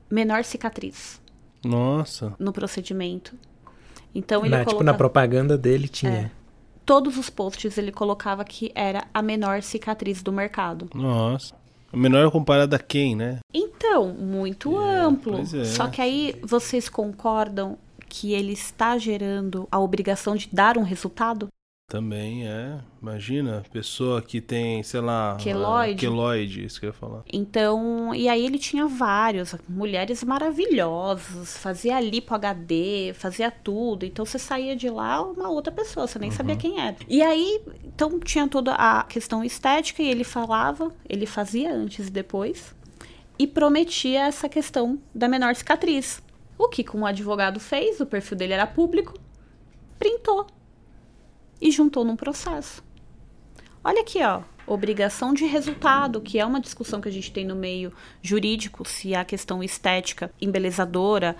menor cicatriz. Nossa. No procedimento. Então ele na, coloca... Tipo, na propaganda dele tinha. É, todos os posts ele colocava que era a menor cicatriz do mercado. Nossa. A menor comparada a quem, né? Então, muito é, amplo. É. Só que aí vocês concordam que ele está gerando a obrigação de dar um resultado? Também é. Imagina, pessoa que tem, sei lá. Queloide. Queloide, isso que eu ia falar. Então, e aí ele tinha vários, mulheres maravilhosas, fazia lipo HD, fazia tudo. Então você saía de lá uma outra pessoa, você nem uhum. sabia quem era. E aí, então tinha toda a questão estética e ele falava, ele fazia antes e depois. E prometia essa questão da menor cicatriz. O que o advogado fez, o perfil dele era público, printou e juntou num processo. Olha aqui, ó, obrigação de resultado, que é uma discussão que a gente tem no meio jurídico, se a questão estética embelezadora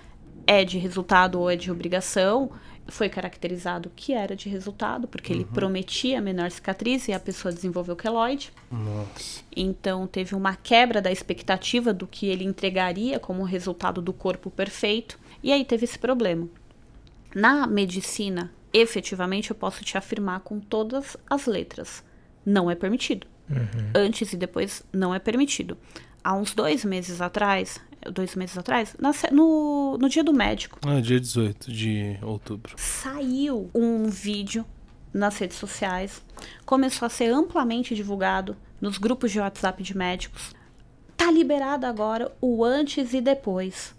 é de resultado ou é de obrigação. Foi caracterizado que era de resultado, porque uhum. ele prometia menor cicatriz e a pessoa desenvolveu queloide. Nossa. Então teve uma quebra da expectativa do que ele entregaria como resultado do corpo perfeito. E aí teve esse problema. Na medicina efetivamente eu posso te afirmar com todas as letras. Não é permitido. Uhum. Antes e depois não é permitido. Há uns dois meses atrás, dois meses atrás, no, no dia do médico. Ah, dia 18 de outubro. Saiu um vídeo nas redes sociais, começou a ser amplamente divulgado nos grupos de WhatsApp de médicos. Tá liberado agora o antes e depois.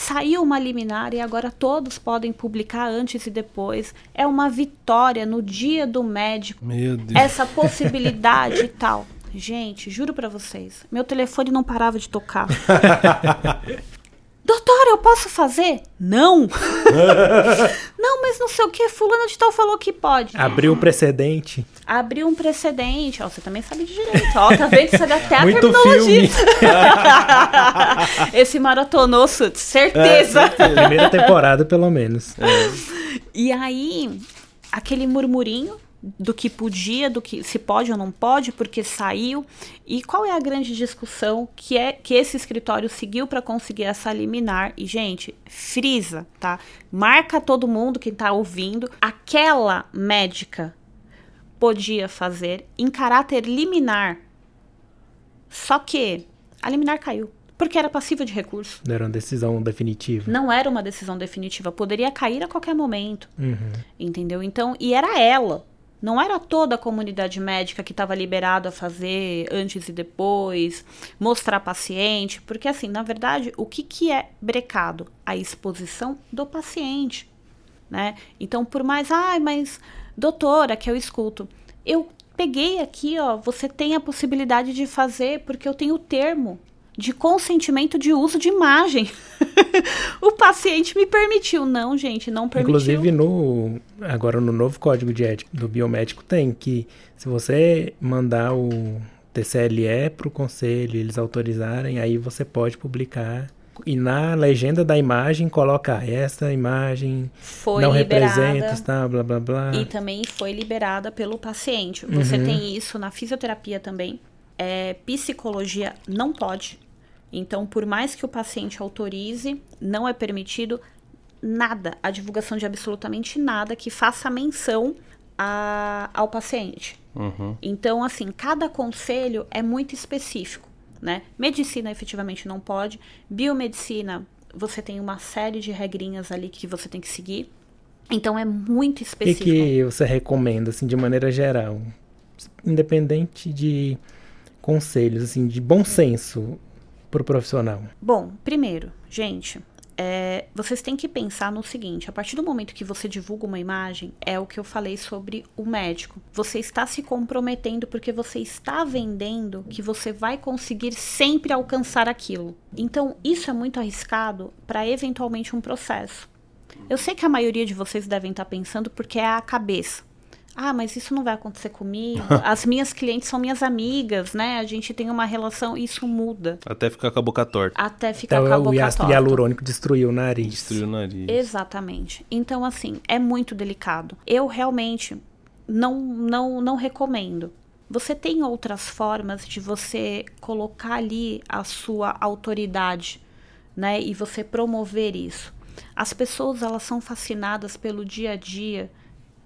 Saiu uma liminar e agora todos podem publicar antes e depois. É uma vitória no dia do médico. Meu Deus. Essa possibilidade e tal. Gente, juro para vocês, meu telefone não parava de tocar. Doutora, eu posso fazer? Não. não, mas não sei o que, fulano de tal falou que pode. Abriu um precedente. Abriu um precedente. Ó, você também sabe de direito. Ó, tá vendo? Sabe até a Muito terminologia. Esse maratonou, certeza. É, certeza. Primeira temporada, pelo menos. É. E aí, aquele murmurinho do que podia, do que se pode ou não pode, porque saiu. E qual é a grande discussão que é que esse escritório seguiu para conseguir essa liminar? E gente, frisa, tá? Marca todo mundo que tá ouvindo, aquela médica podia fazer em caráter liminar. Só que a liminar caiu. Porque era passiva de recurso. Não era uma decisão definitiva. Não era uma decisão definitiva. Poderia cair a qualquer momento. Uhum. Entendeu? Então, e era ela. Não era toda a comunidade médica que estava liberado a fazer antes e depois, mostrar paciente, porque assim, na verdade, o que, que é brecado? A exposição do paciente, né? Então, por mais, ai, ah, mas doutora, que eu escuto, eu peguei aqui, ó, você tem a possibilidade de fazer porque eu tenho o termo de consentimento de uso de imagem. o paciente me permitiu. Não, gente, não permitiu. Inclusive, no, agora no novo código de ética do biomédico tem que se você mandar o TCLE para o conselho eles autorizarem, aí você pode publicar. E na legenda da imagem coloca essa imagem foi não liberada, representa, tá, blá blá blá. E também foi liberada pelo paciente. Você uhum. tem isso na fisioterapia também. É, psicologia não pode. Então, por mais que o paciente autorize, não é permitido nada, a divulgação de absolutamente nada que faça menção a, ao paciente. Uhum. Então, assim, cada conselho é muito específico, né? Medicina efetivamente não pode, biomedicina você tem uma série de regrinhas ali que você tem que seguir. Então é muito específico. O que, que você recomenda, assim, de maneira geral? Independente de conselhos, assim, de bom senso, para o profissional? Bom, primeiro, gente, é, vocês têm que pensar no seguinte: a partir do momento que você divulga uma imagem, é o que eu falei sobre o médico. Você está se comprometendo porque você está vendendo que você vai conseguir sempre alcançar aquilo. Então, isso é muito arriscado para eventualmente um processo. Eu sei que a maioria de vocês devem estar pensando porque é a cabeça. Ah, mas isso não vai acontecer comigo. As minhas clientes são minhas amigas, né? A gente tem uma relação, isso muda. Até ficar com a boca torta. Até ficar então, com a boca torta. O ácido hialurônico destruiu o nariz. Destruiu o nariz. Exatamente. Então, assim, é muito delicado. Eu realmente não, não, não recomendo. Você tem outras formas de você colocar ali a sua autoridade, né? E você promover isso. As pessoas, elas são fascinadas pelo dia a dia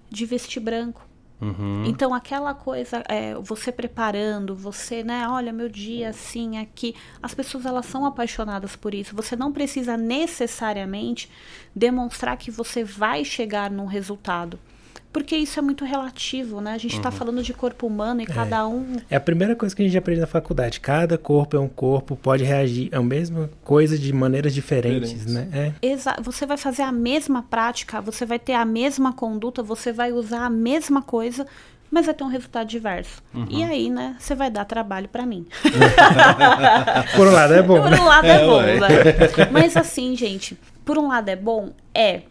de vestir branco. Uhum. Então, aquela coisa, é, você preparando, você, né, olha, meu dia assim, aqui. As pessoas, elas são apaixonadas por isso. Você não precisa necessariamente demonstrar que você vai chegar num resultado porque isso é muito relativo, né? A gente está uhum. falando de corpo humano e é. cada um. É a primeira coisa que a gente aprende na faculdade. Cada corpo é um corpo, pode reagir a mesma coisa de maneiras diferentes, diferentes. né? É. Exa você vai fazer a mesma prática, você vai ter a mesma conduta, você vai usar a mesma coisa mas vai ter um resultado diverso. Uhum. E aí, né, você vai dar trabalho para mim. por um lado é bom. Por né? um lado é, é bom, né? Mas assim, gente, por um lado é bom? É.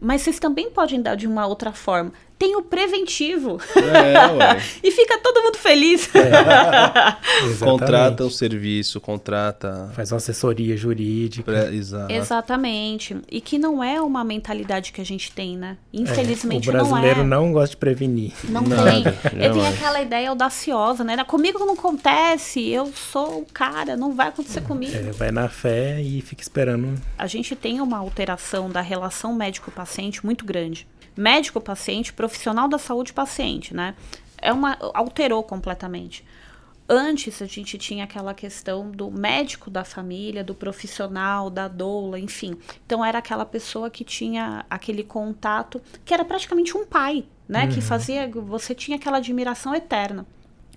Mas vocês também podem dar de uma outra forma tem o preventivo. É, e fica todo mundo feliz. É. contrata o serviço, contrata. Faz uma assessoria jurídica. Pré, exato. Exatamente. E que não é uma mentalidade que a gente tem, né? Infelizmente é, o brasileiro não é. não gosta de prevenir. Não tem. Ele tem aquela ideia audaciosa, né? Comigo não acontece, eu sou o cara, não vai acontecer comigo. É, vai na fé e fica esperando. A gente tem uma alteração da relação médico-paciente muito grande médico-paciente, profissional da saúde-paciente, né? É uma alterou completamente. Antes a gente tinha aquela questão do médico da família, do profissional, da doula, enfim. Então era aquela pessoa que tinha aquele contato, que era praticamente um pai, né? Uhum. Que fazia, você tinha aquela admiração eterna.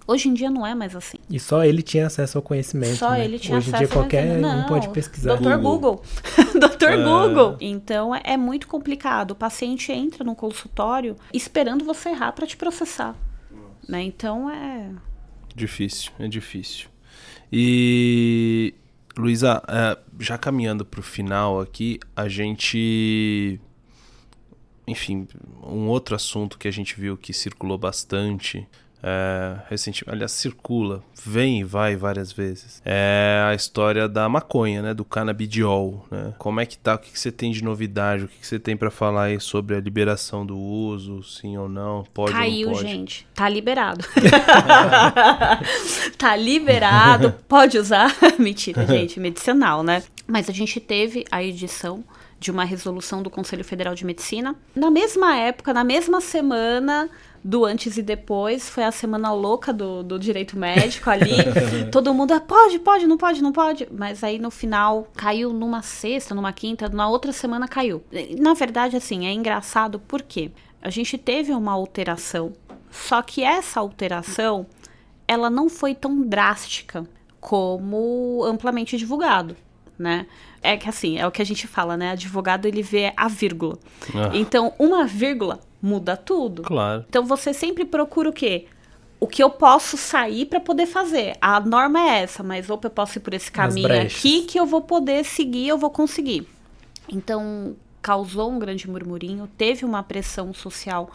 Hoje em dia não é mais assim. E só ele tinha acesso ao conhecimento. Só né? ele tinha Hoje acesso em dia qualquer não, um pode pesquisar. Doutor Google. Doutor é. Google. Então é, é, muito complicado. O paciente entra no consultório esperando você errar para te processar. Né? Então é. Difícil, é difícil. E. Luísa, é, já caminhando para o final aqui, a gente. Enfim, um outro assunto que a gente viu que circulou bastante é, recentemente, aliás, circula, vem e vai várias vezes. É a história da maconha, né? Do canabidiol, né? Como é que tá? O que, que você tem de novidade? O que, que você tem para falar aí sobre a liberação do uso, sim ou não? Pode Caiu, ou não pode? gente. Tá liberado. tá liberado, pode usar. Mentira, gente, medicinal, né? Mas a gente teve a edição de uma resolução do Conselho Federal de Medicina. Na mesma época, na mesma semana, do antes e depois. Foi a semana louca do, do direito médico ali. Todo mundo, ah, pode, pode, não pode, não pode. Mas aí no final caiu numa sexta, numa quinta, na outra semana caiu. Na verdade, assim, é engraçado porque a gente teve uma alteração. Só que essa alteração, ela não foi tão drástica como amplamente divulgado, né? É que assim, é o que a gente fala, né? Advogado ele vê a vírgula. Ah. Então, uma vírgula muda tudo. Claro. Então você sempre procura o quê? O que eu posso sair para poder fazer. A norma é essa, mas ou eu posso ir por esse caminho aqui que eu vou poder seguir, eu vou conseguir. Então, causou um grande murmurinho, teve uma pressão social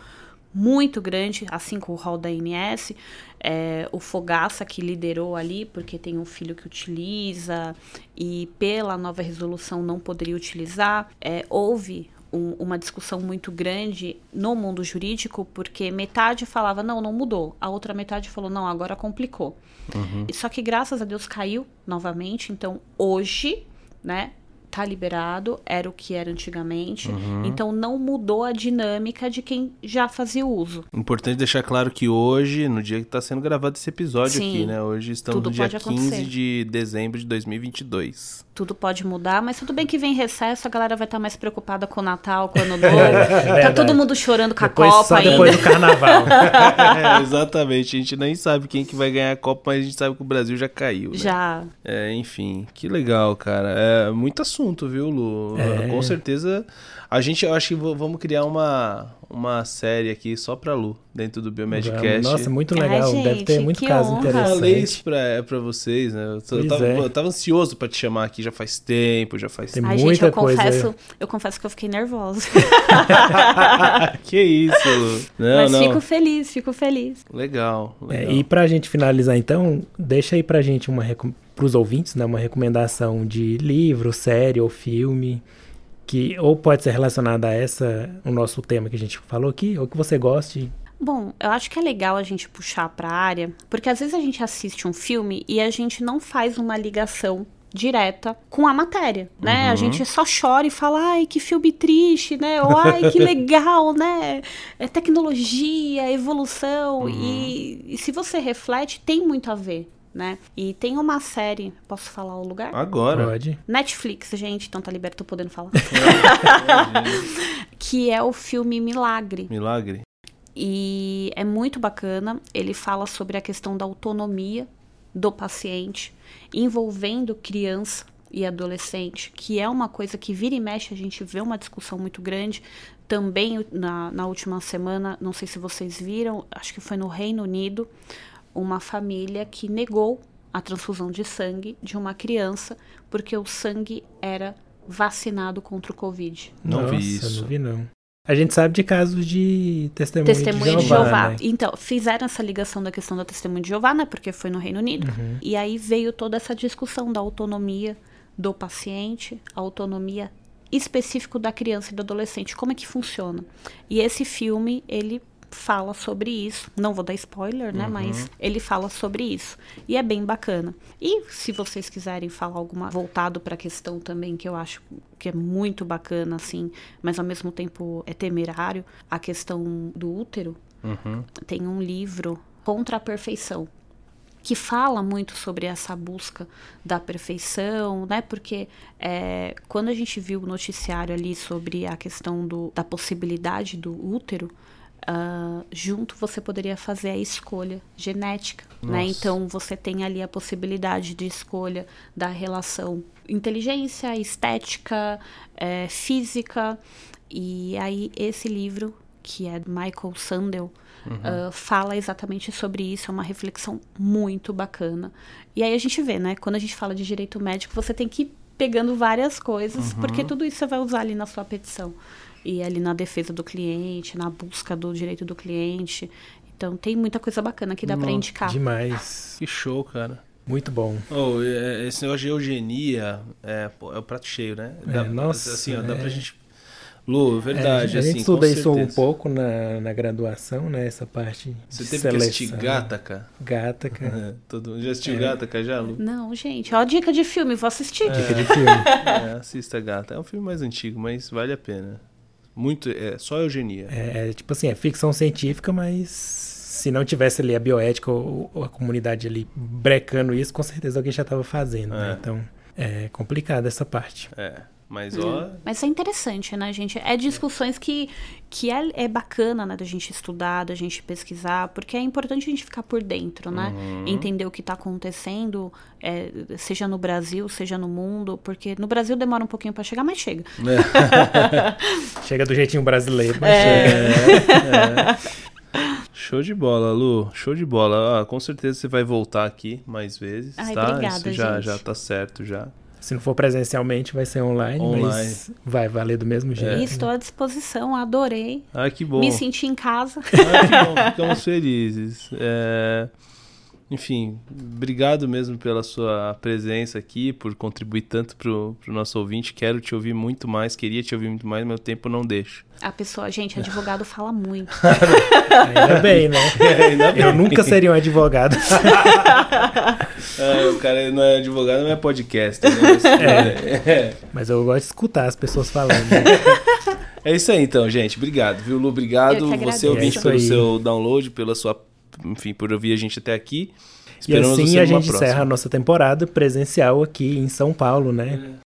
muito grande, assim como o rol da INS, é, o Fogaça que liderou ali, porque tem um filho que utiliza e pela nova resolução não poderia utilizar. É, houve um, uma discussão muito grande no mundo jurídico, porque metade falava, não, não mudou. A outra metade falou, não, agora complicou. Uhum. Só que graças a Deus caiu novamente. Então, hoje, né, tá liberado, era o que era antigamente. Uhum. Então não mudou a dinâmica de quem já fazia uso. Importante deixar claro que hoje, no dia que está sendo gravado esse episódio Sim, aqui, né? Hoje estamos no dia 15 de dezembro de 2022 tudo pode mudar, mas tudo bem que vem recesso, a galera vai estar tá mais preocupada com o Natal, com o Ano Novo. É, tá todo mundo chorando com depois, a Copa só ainda. depois do Carnaval. é, exatamente, a gente nem sabe quem que vai ganhar a Copa, mas a gente sabe que o Brasil já caiu. Né? Já. É, enfim, que legal, cara. É muito assunto, viu, Lu? É. Com certeza a gente, eu acho que vamos criar uma, uma série aqui só pra Lu, dentro do Biomedcast. Nossa, muito legal. Ai, Deve ter muito caso honra. interessante. Eu falei isso pra, pra vocês, né? Eu, eu, tava, é. eu, tava, ansioso pra te chamar aqui já faz tempo, já faz Tem Ai, muita gente, eu coisa. Confesso, eu confesso que eu fiquei nervosa. que isso, Lu. Não, Mas não. fico feliz, fico feliz. Legal, legal. É, e pra gente finalizar então, deixa aí pra gente uma para os ouvintes, né, uma recomendação de livro, série ou filme que ou pode ser relacionada a essa, o nosso tema que a gente falou aqui, ou que você goste. Bom, eu acho que é legal a gente puxar para a área, porque às vezes a gente assiste um filme e a gente não faz uma ligação direta com a matéria, né? Uhum. A gente só chora e fala, ai, que filme triste, né? Ou ai, que legal, né? É tecnologia, evolução. Uhum. E, e se você reflete, tem muito a ver né? E tem uma série, posso falar o lugar? Agora. Pode. Netflix, gente, então tá liberto, tô podendo falar. que é o filme Milagre. Milagre. E é muito bacana. Ele fala sobre a questão da autonomia do paciente, envolvendo criança e adolescente, que é uma coisa que vira e mexe, a gente vê uma discussão muito grande. Também na, na última semana, não sei se vocês viram, acho que foi no Reino Unido, uma família que negou a transfusão de sangue de uma criança porque o sangue era vacinado contra o Covid. Não Nossa, vi isso. Não vi não. A gente sabe de casos de testemunho, testemunho de Jeová. De Jeová. Né? Então, fizeram essa ligação da questão da testemunho de Jeová, né? Porque foi no Reino Unido. Uhum. E aí veio toda essa discussão da autonomia do paciente, a autonomia específico da criança e do adolescente, como é que funciona. E esse filme, ele fala sobre isso. Não vou dar spoiler, né? Uhum. Mas ele fala sobre isso. E é bem bacana. E se vocês quiserem falar alguma voltado para a questão também que eu acho que é muito bacana, assim, mas ao mesmo tempo é temerário, a questão do útero. Uhum. Tem um livro contra a perfeição que fala muito sobre essa busca da perfeição, né? Porque é, quando a gente viu o noticiário ali sobre a questão do, da possibilidade do útero, Uh, junto você poderia fazer a escolha genética, né? Então você tem ali a possibilidade de escolha da relação inteligência, estética, é, física e aí esse livro que é Michael Sandel uhum. uh, fala exatamente sobre isso, é uma reflexão muito bacana. E aí a gente vê, né? Quando a gente fala de direito médico, você tem que ir pegando várias coisas, uhum. porque tudo isso você vai usar ali na sua petição e ali na defesa do cliente, na busca do direito do cliente. Então tem muita coisa bacana que dá para indicar. Demais. Que show, cara. Muito bom. Oh, esse negócio de eugenia é, é o prato cheio, né? Dá, é, nossa, assim, ó, dá pra é. gente Lu, verdade. É, a gente assim, estuda isso um pouco na, na graduação, né? Essa parte. Você teve seleção. que assistir Gataca? Gataca. Todo mundo já assistiu é. Gataca já, Lu? Não, gente. Ó, dica de filme, vou assistir. É. Dica de filme. É, assista Gata. É um filme mais antigo, mas vale a pena. Muito, é só eugenia. É, tipo assim, é ficção científica, mas se não tivesse ali a bioética ou, ou a comunidade ali brecando isso, com certeza alguém já estava fazendo, né? é. né? Então, é complicado essa parte. É. Mas, ó... Hum. Mas é interessante, né, gente? É discussões que, que é, é bacana, né, da gente estudar, da gente pesquisar, porque é importante a gente ficar por dentro, né? Uhum. Entender o que está acontecendo, é, seja no Brasil, seja no mundo, porque no Brasil demora um pouquinho para chegar, mas chega. É. chega do jeitinho brasileiro, mas é. chega. É. Show de bola, Lu. Show de bola. Ah, com certeza você vai voltar aqui mais vezes, Ai, tá? Obrigada, Isso já, gente. já tá certo já. Se não for presencialmente, vai ser online, online. mas vai valer do mesmo jeito. É. Estou à disposição, adorei. Ah, que bom. Me senti em casa. Ah, que bom, ficamos felizes. É... Enfim, obrigado mesmo pela sua presença aqui, por contribuir tanto para o nosso ouvinte. Quero te ouvir muito mais, queria te ouvir muito mais, meu tempo não deixa. A pessoa, gente, advogado fala muito. Ainda bem, né? É, ainda bem. Eu nunca seria um advogado. é, o cara não é advogado, não é podcast. Né? É. é. Mas eu gosto de escutar as pessoas falando. É isso aí então, gente. Obrigado, viu, Lu? Obrigado. Você ouvinte é pelo seu download, pela sua enfim, por ouvir a gente até aqui. Esperamos e assim a gente encerra a nossa temporada presencial aqui em São Paulo, né?